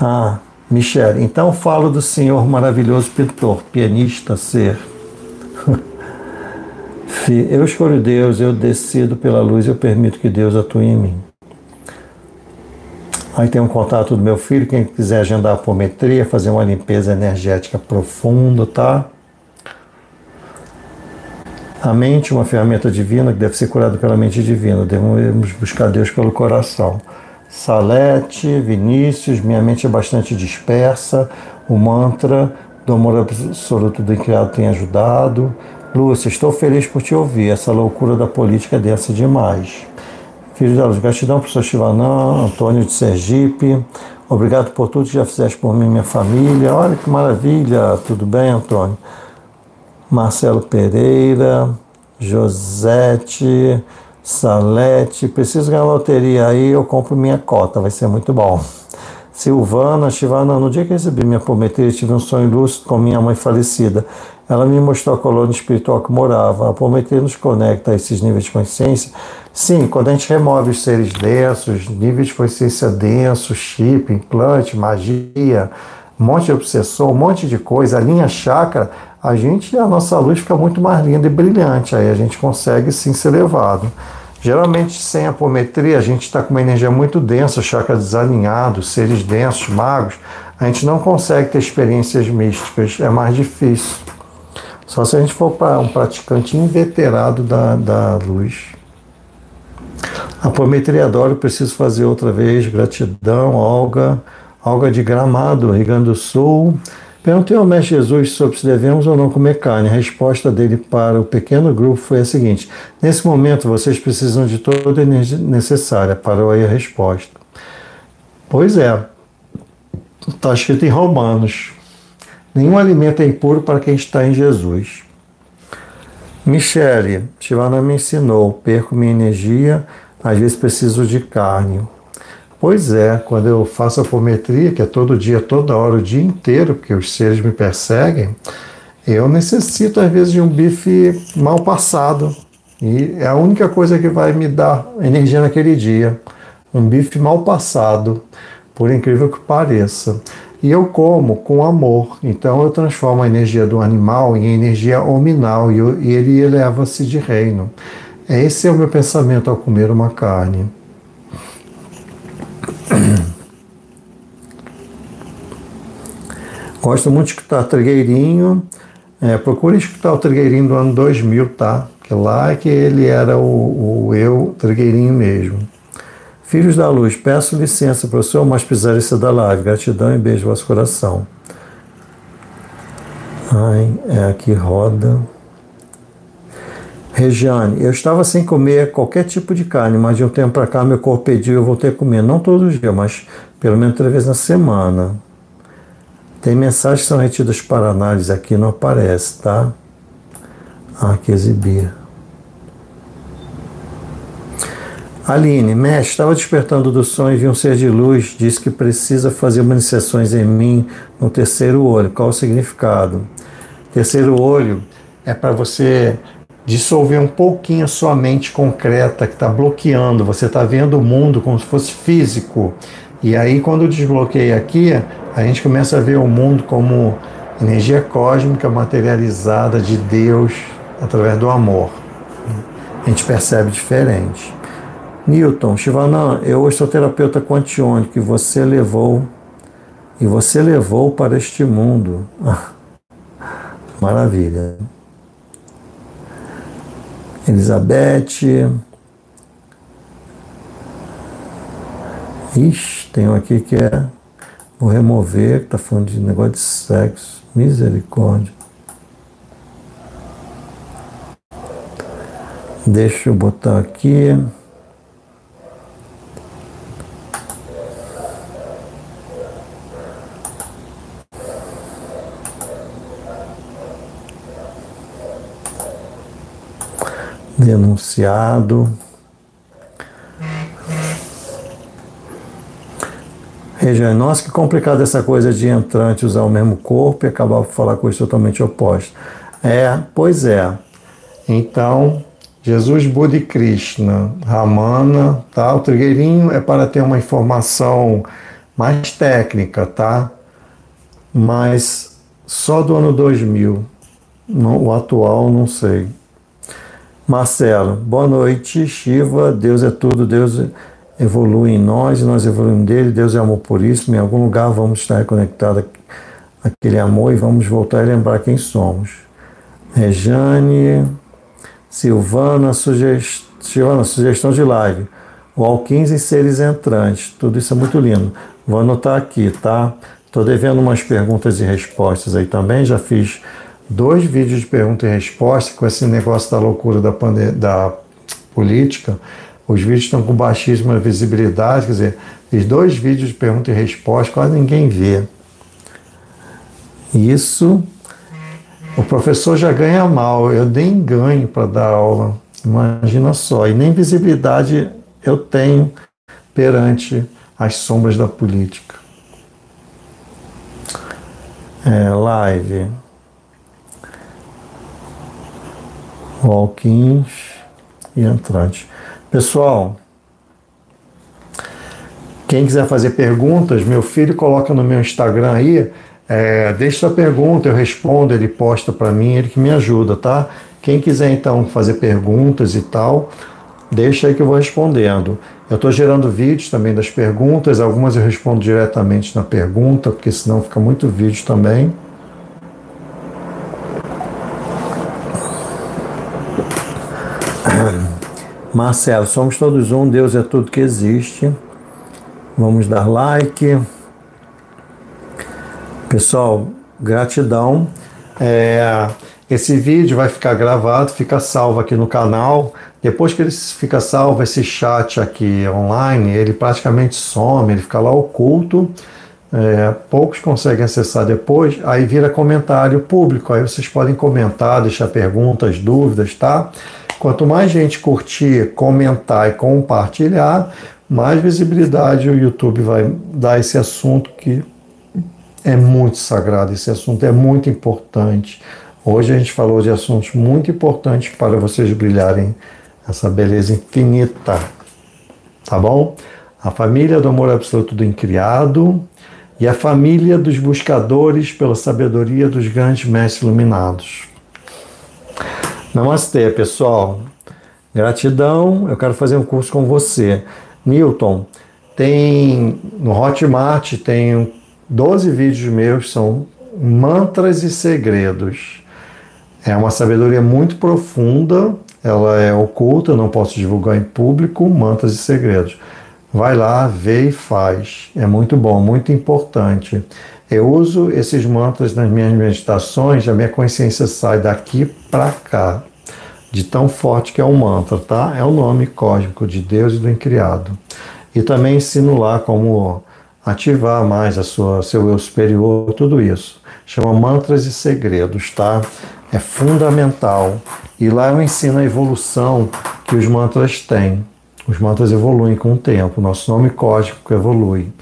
Ah, Michele, então falo do Senhor maravilhoso pintor, pianista, ser. Eu escolho Deus, eu decido pela luz, eu permito que Deus atue em mim. Aí tem um contato do meu filho, quem quiser agendar a apometria, fazer uma limpeza energética profunda, tá? A mente, uma ferramenta divina que deve ser curada pela mente divina. Devemos buscar Deus pelo coração. Salete, Vinícius, minha mente é bastante dispersa. O mantra do amor absoluto do criado tem ajudado. Lúcia, estou feliz por te ouvir. Essa loucura da política é densa demais. Filho da luz, gratidão, professor Chivanã, Antônio de Sergipe. Obrigado por tudo que já fizeste por mim e minha família. Olha que maravilha. Tudo bem, Antônio? Marcelo Pereira, Josete, Salete. Preciso ganhar loteria aí, eu compro minha cota, vai ser muito bom. Silvana, Shivana, no dia que recebi minha apometria, tive um sonho lúcido com minha mãe falecida. Ela me mostrou a colônia espiritual que morava. A apometria nos conecta a esses níveis de consciência. Sim, quando a gente remove os seres densos, níveis de consciência densos, chip, implante, magia, um monte de obsessor, um monte de coisa, a linha chakra, a gente, a nossa luz fica muito mais linda e brilhante. Aí a gente consegue sim ser levado. Geralmente, sem apometria, a gente está com uma energia muito densa, chakra desalinhado, seres densos, magos. A gente não consegue ter experiências místicas, é mais difícil. Só se a gente for para um praticante inveterado da, da luz. Apometria adoro, preciso fazer outra vez. Gratidão, Olga. Olga de Gramado, Rio Grande do Sul. Perguntei ao Mestre Jesus sobre se devemos ou não comer carne. A resposta dele para o pequeno grupo foi a seguinte: Nesse momento vocês precisam de toda a energia necessária. Parou aí a resposta. Pois é, está escrito em Romanos: nenhum alimento é impuro para quem está em Jesus. Michele, Shivana me ensinou: perco minha energia, às vezes preciso de carne. Pois é, quando eu faço a apometria, que é todo dia, toda hora, o dia inteiro, porque os seres me perseguem, eu necessito às vezes de um bife mal passado. E é a única coisa que vai me dar energia naquele dia. Um bife mal passado, por incrível que pareça. E eu como com amor. Então eu transformo a energia do animal em energia hominal e, eu, e ele eleva-se de reino. Esse é o meu pensamento ao comer uma carne. Gosto muito de escutar Trigueirinho. É, procure escutar o Trigueirinho do ano 2000, tá? Que lá é que ele era o, o eu Trigueirinho mesmo. Filhos da Luz, peço licença, professor, mas isso da live. Gratidão e beijo vosso coração. Ai, é aqui roda. Regiane, eu estava sem comer qualquer tipo de carne, mas de um tempo para cá meu corpo pediu e eu voltei a comer. Não todos os dias, mas pelo menos três vezes na semana. Tem mensagens que são retidas para análise aqui, não aparece, tá? Ah, que exibir. Aline, mestre, estava despertando do sonho e vi um ser de luz, disse que precisa fazer manifestações em mim no terceiro olho. Qual o significado? Terceiro olho é para você dissolver um pouquinho a sua mente concreta que está bloqueando. Você está vendo o mundo como se fosse físico. E aí, quando desbloqueia aqui, a gente começa a ver o mundo como energia cósmica materializada de Deus através do amor. A gente percebe diferente. Newton, Shivanand, eu hoje sou terapeuta quantiônico que você levou e você levou para este mundo. Maravilha. Elizabeth. Ixi, tem um aqui que é. Vou remover, que está falando de negócio de sexo. Misericórdia. Deixa eu botar aqui. Denunciado. Regiane, nossa, que complicado essa coisa de entrante usar o mesmo corpo e acabar por falar coisas totalmente opostas. É, pois é. Então, Jesus, Buda e Krishna, Ramana, tá? O trigueirinho é para ter uma informação mais técnica, tá? Mas só do ano 2000. o atual, não sei. Marcelo, boa noite. Shiva, Deus é tudo, Deus evolui em nós e nós evoluímos dele. Deus é amor puríssimo. Em algum lugar vamos estar conectados àquele amor e vamos voltar a lembrar quem somos. Rejane, Silvana, sugest... Silvana, sugestão de live. O Alquins em seres entrantes. Tudo isso é muito lindo. Vou anotar aqui, tá? Estou devendo umas perguntas e respostas aí também. Já fiz dois vídeos de pergunta e resposta com esse negócio da loucura da, da política. Os vídeos estão com baixíssima visibilidade, quer dizer, fiz dois vídeos de pergunta e resposta, quase ninguém vê. Isso o professor já ganha mal, eu nem ganho para dar aula. Imagina só, e nem visibilidade eu tenho perante as sombras da política. É, live. Walkins e entrante. Pessoal, quem quiser fazer perguntas, meu filho coloca no meu Instagram aí é, deixe sua pergunta, eu respondo, ele posta para mim, ele que me ajuda, tá? Quem quiser então fazer perguntas e tal, deixa aí que eu vou respondendo. Eu estou gerando vídeos também das perguntas, algumas eu respondo diretamente na pergunta, porque senão fica muito vídeo também. Marcelo, somos todos um, Deus é tudo que existe. Vamos dar like. Pessoal, gratidão. É, esse vídeo vai ficar gravado, fica salvo aqui no canal. Depois que ele fica salvo, esse chat aqui online, ele praticamente some, ele fica lá oculto. É, poucos conseguem acessar depois, aí vira comentário público. Aí vocês podem comentar, deixar perguntas, dúvidas, tá? Quanto mais gente curtir, comentar e compartilhar, mais visibilidade o YouTube vai dar esse assunto que é muito sagrado, esse assunto é muito importante. Hoje a gente falou de assuntos muito importantes para vocês brilharem essa beleza infinita. Tá bom? A família do amor absoluto do incriado e a família dos buscadores pela sabedoria dos grandes mestres iluminados. Namastê, pessoal. Gratidão. Eu quero fazer um curso com você. Newton, tem no Hotmart tem 12 vídeos meus são mantras e segredos. É uma sabedoria muito profunda, ela é oculta, não posso divulgar em público, mantras e segredos. Vai lá, vê e faz. É muito bom, muito importante. Eu uso esses mantras nas minhas meditações, a minha consciência sai daqui para cá, de tão forte que é o mantra, tá? É o nome cósmico de Deus e do Incriado. E também ensino lá como ativar mais a sua seu eu superior, tudo isso. Chama mantras e segredos, tá? É fundamental. E lá eu ensino a evolução que os mantras têm. Os mantras evoluem com o tempo, nosso nome cósmico evolui.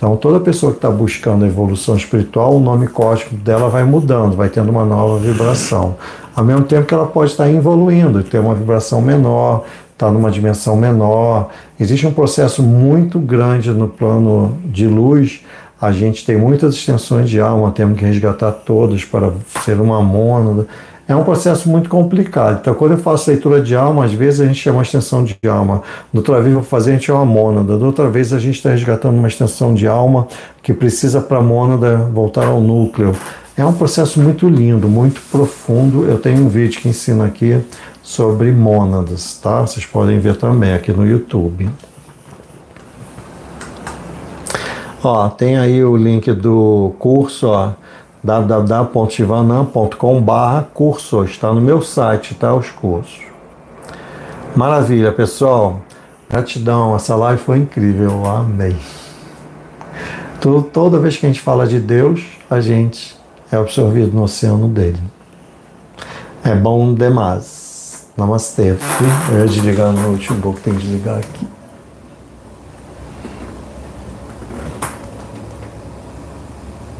Então, toda pessoa que está buscando a evolução espiritual, o nome cósmico dela vai mudando, vai tendo uma nova vibração. Ao mesmo tempo que ela pode estar evoluindo, ter uma vibração menor, está numa dimensão menor. Existe um processo muito grande no plano de luz. A gente tem muitas extensões de alma, temos que resgatar todas para ser uma mônada. É um processo muito complicado. Então, quando eu faço leitura de alma, às vezes a gente chama extensão de alma. Da outra vez, vou fazer, a gente é uma mônada. Da outra vez, a gente está resgatando uma extensão de alma que precisa para a mônada voltar ao núcleo. É um processo muito lindo, muito profundo. Eu tenho um vídeo que ensina aqui sobre mônadas, tá? Vocês podem ver também aqui no YouTube. Ó, tem aí o link do curso, ó, www.chivanam.com.br cursos, está no meu site, tá? Os cursos. Maravilha, pessoal. Gratidão, essa live foi incrível, amei. Toda vez que a gente fala de Deus, a gente é absorvido no oceano dele. É bom demais. Namastê. Eu ia desligar no notebook, tem que desligar aqui.